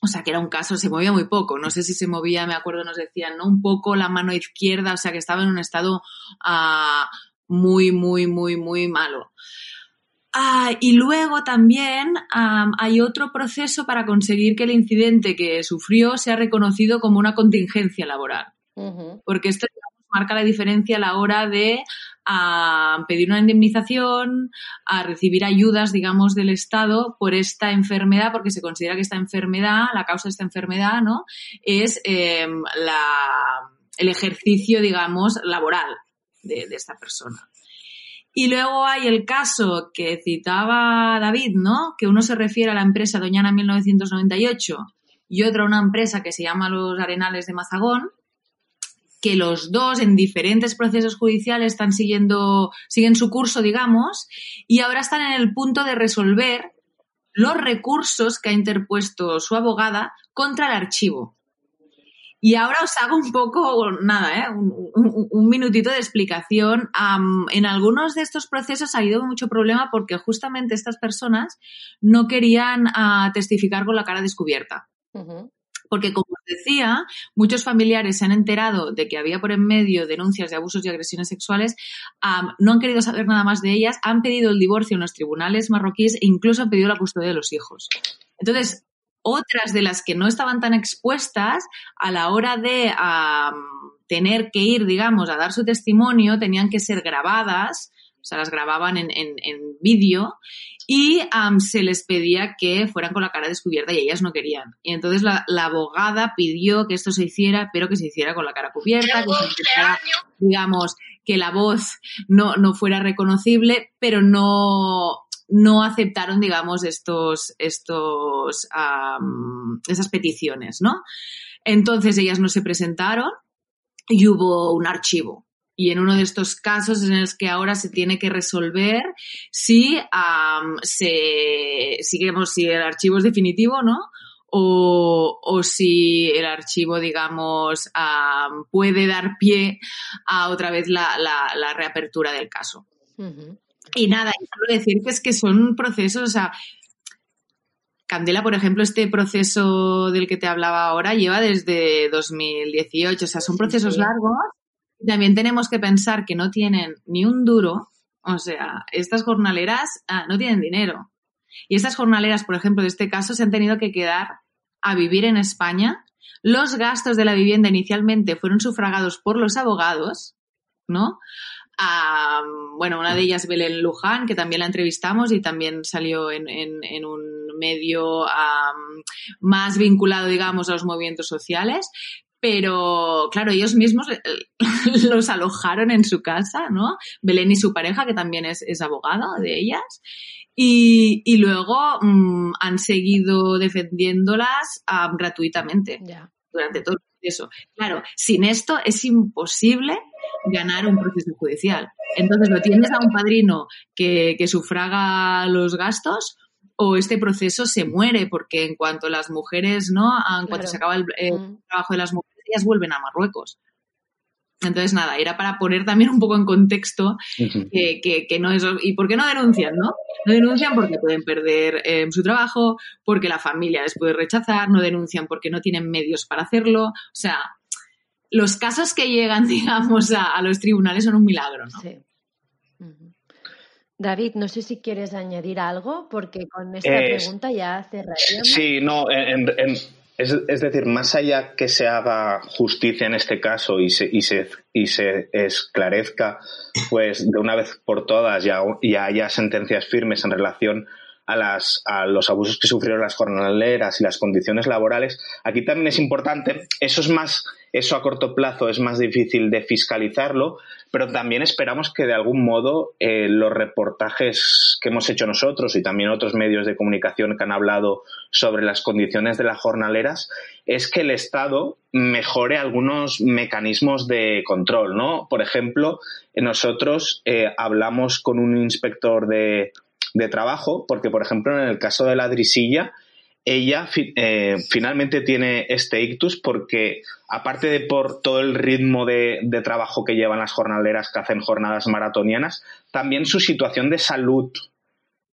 Speaker 2: O sea, que era un caso, se movía muy poco. No sé si se movía, me acuerdo, nos decían, ¿no? Un poco la mano izquierda, o sea, que estaba en un estado uh, muy, muy, muy, muy malo. Ah, y luego también um, hay otro proceso para conseguir que el incidente que sufrió sea reconocido como una contingencia laboral. Uh -huh. Porque esto marca la diferencia a la hora de pedir una indemnización, a recibir ayudas, digamos, del Estado por esta enfermedad, porque se considera que esta enfermedad, la causa de esta enfermedad, ¿no? Es eh, la, el ejercicio, digamos, laboral de, de esta persona. Y luego hay el caso que citaba David, ¿no? Que uno se refiere a la empresa Doñana 1998 y otro a una empresa que se llama Los Arenales de Mazagón, que los dos en diferentes procesos judiciales están siguiendo, siguen su curso, digamos, y ahora están en el punto de resolver los recursos que ha interpuesto su abogada contra el archivo. Y ahora os hago un poco, nada, ¿eh? un, un, un, minutito de explicación. Um, en algunos de estos procesos ha habido mucho problema porque justamente estas personas no querían uh, testificar con la cara descubierta. Uh -huh. Porque, como os decía, muchos familiares se han enterado de que había por en medio denuncias de abusos y agresiones sexuales, um, no han querido saber nada más de ellas, han pedido el divorcio en los tribunales marroquíes e incluso han pedido la custodia de los hijos. Entonces, otras de las que no estaban tan expuestas a la hora de um, tener que ir, digamos, a dar su testimonio, tenían que ser grabadas, o sea, las grababan en, en, en vídeo y se les pedía que fueran con la cara descubierta y ellas no querían. Y entonces la, abogada pidió que esto se hiciera, pero que se hiciera con la cara cubierta, que se hiciera, digamos, que la voz no, no fuera reconocible, pero no, no aceptaron, digamos, estos, estos, esas peticiones, ¿no? Entonces ellas no se presentaron y hubo un archivo. Y en uno de estos casos en los que ahora se tiene que resolver si, se, si, si el archivo es definitivo, ¿no? O, si el archivo, digamos, puede dar pie a otra vez la, reapertura del caso. Y nada, quiero decir que es que son procesos, o sea, Candela, por ejemplo, este proceso del que te hablaba ahora lleva desde 2018, o sea, son procesos largos. También tenemos que pensar que no tienen ni un duro, o sea, estas jornaleras ah, no tienen dinero. Y estas jornaleras, por ejemplo, de este caso, se han tenido que quedar a vivir en España. Los gastos de la vivienda inicialmente fueron sufragados por los abogados, ¿no? Bueno, una de ellas Belén Luján, que también la entrevistamos y también salió en, un medio más vinculado, digamos, a los movimientos sociales. Pero, claro, ellos mismos *laughs* los alojaron en su casa, ¿no? Belén y su pareja, que también es, abogado de ellas. Y, luego mm, han seguido defendiéndolas gratuitamente durante todo proceso. Claro, sin esto es imposible ganar un proceso judicial. Entonces, lo tienes a un padrino que, sufraga los gastos o este proceso se muere porque en cuanto las mujeres, ¿no? En cuanto se acaba el, mm. trabajo de las mujeres, ellas vuelven a Marruecos. Entonces, nada, era para poner también un poco en contexto que, no es... ¿Y por qué no denuncian, no? No denuncian porque pueden perder eh, su trabajo, porque la familia les puede rechazar, no denuncian porque no tienen medios para hacerlo. O sea, los casos que llegan, *laughs* digamos, a, los tribunales son un milagro, ¿no? Sí.
Speaker 3: David, no sé si quieres añadir algo, porque con esta pregunta ya cerraríamos.
Speaker 4: Sí, no, es, decir, más allá que se haga justicia en este caso y se, y se, y se esclarezca, pues de una vez por todas ya, ya haya sentencias firmes en relación a, las, a los abusos que sufrieron las jornaleras y las condiciones laborales, aquí también es importante, eso es más eso a corto plazo es más difícil de fiscalizarlo, pero también esperamos que de algún modo eh, los reportajes que hemos hecho nosotros y también otros medios de comunicación que han hablado sobre las condiciones de las jornaleras es que el Estado mejore algunos mecanismos de control, ¿no? Por ejemplo, nosotros eh, hablamos con un inspector de, de trabajo, porque por ejemplo en el caso de la drisilla, ella eh, finalmente tiene este ictus porque, aparte de por todo el ritmo de, trabajo que llevan las jornaleras que hacen jornadas maratonianas, también su situación de salud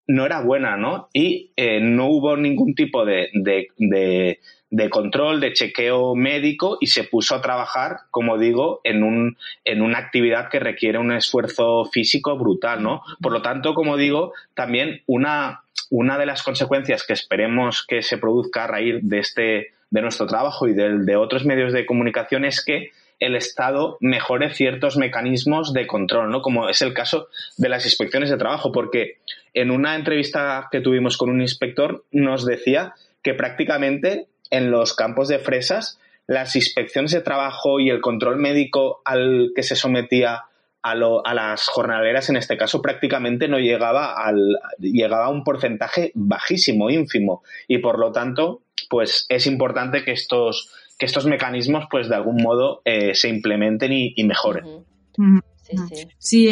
Speaker 4: no era buena, ¿no? Y eh, no hubo ningún tipo de, de, control, de chequeo médico y se puso a trabajar, como digo, en, un, en una actividad que requiere un esfuerzo físico brutal, ¿no? Por lo tanto, como digo, también una una de las consecuencias que esperemos que se produzca a raíz de este, de nuestro trabajo y de, otros medios de comunicación es que el Estado mejore ciertos mecanismos de control, ¿no? Como es el caso de las inspecciones de trabajo, porque en una entrevista que tuvimos con un inspector nos decía que prácticamente en los campos de fresas las inspecciones de trabajo y el control médico al que se sometía a, las jornaleras en este caso prácticamente no llegaba al llegaba a un porcentaje bajísimo, ínfimo y por lo tanto pues es importante que estos que estos mecanismos pues de algún modo eh, se implementen y, mejoren.
Speaker 2: Sí, sí. sí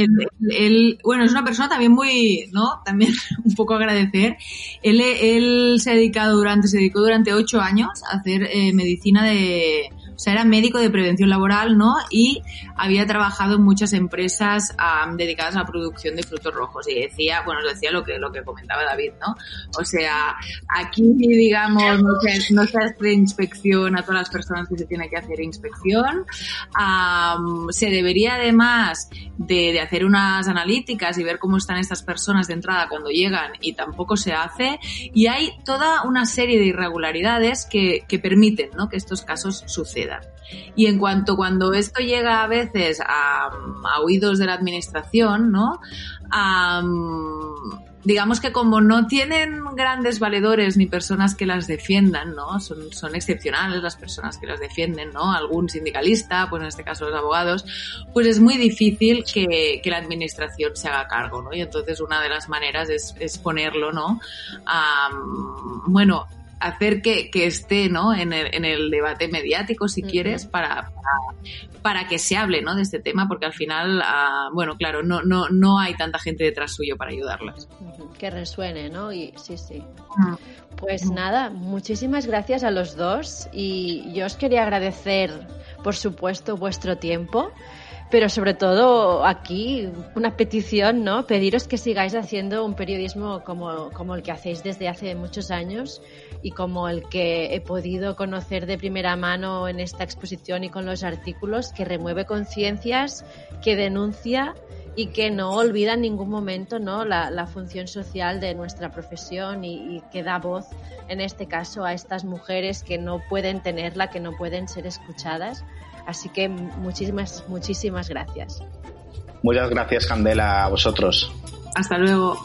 Speaker 2: él, bueno, es una persona también muy, ¿no? También *laughs* un poco agradecer. Él, él se ha dedicado durante, se dedicó durante ocho años a hacer eh, medicina de, o sea, era médico de prevención laboral, ¿no? Y había trabajado en muchas empresas dedicadas a la producción de frutos rojos. Y decía, bueno, decía lo que, lo que comentaba David, ¿no? O sea, aquí, digamos, no se, hace inspección a todas las personas que se tiene que hacer inspección. se debería además de, de hacer unas analíticas y ver cómo están estas personas de entrada cuando llegan y tampoco se hace. Y hay toda una serie de irregularidades que, que permiten, ¿no? Que estos casos sucedan. Quedan. Y en cuanto cuando esto llega a veces a, oídos de la administración, ¿no? digamos que como no tienen grandes valedores ni personas que las defiendan, ¿no? Son, son excepcionales las personas que las defienden, ¿no? Algún sindicalista, pues en este caso los abogados, pues es muy difícil que, que la administración se haga cargo, ¿no? Y entonces una de las maneras es, es ponerlo, ¿no? bueno, hacer que, que esté ¿no? en, el, en el debate mediático, si quieres, para, para, que se hable ¿no? de este tema, porque al final, ah, bueno, claro, no, no, no hay tanta gente detrás suyo para ayudarlas.
Speaker 3: Que resuene, ¿no? Y sí, sí. Pues nada, muchísimas gracias a los dos y yo os quería agradecer, por supuesto, vuestro tiempo pero sobre todo aquí una petición, ¿no? Pediros que sigáis haciendo un periodismo como, como, el que hacéis desde hace muchos años y como el que he podido conocer de primera mano en esta exposición y con los artículos, que remueve conciencias, que denuncia y que no olvida en ningún momento ¿no? la, función social de nuestra profesión y, y, que da voz, en este caso, a estas mujeres que no pueden tenerla, que no pueden ser escuchadas. Así que muchísimas, muchísimas gracias.
Speaker 4: Muchas gracias, Candela, a vosotros.
Speaker 2: Hasta luego.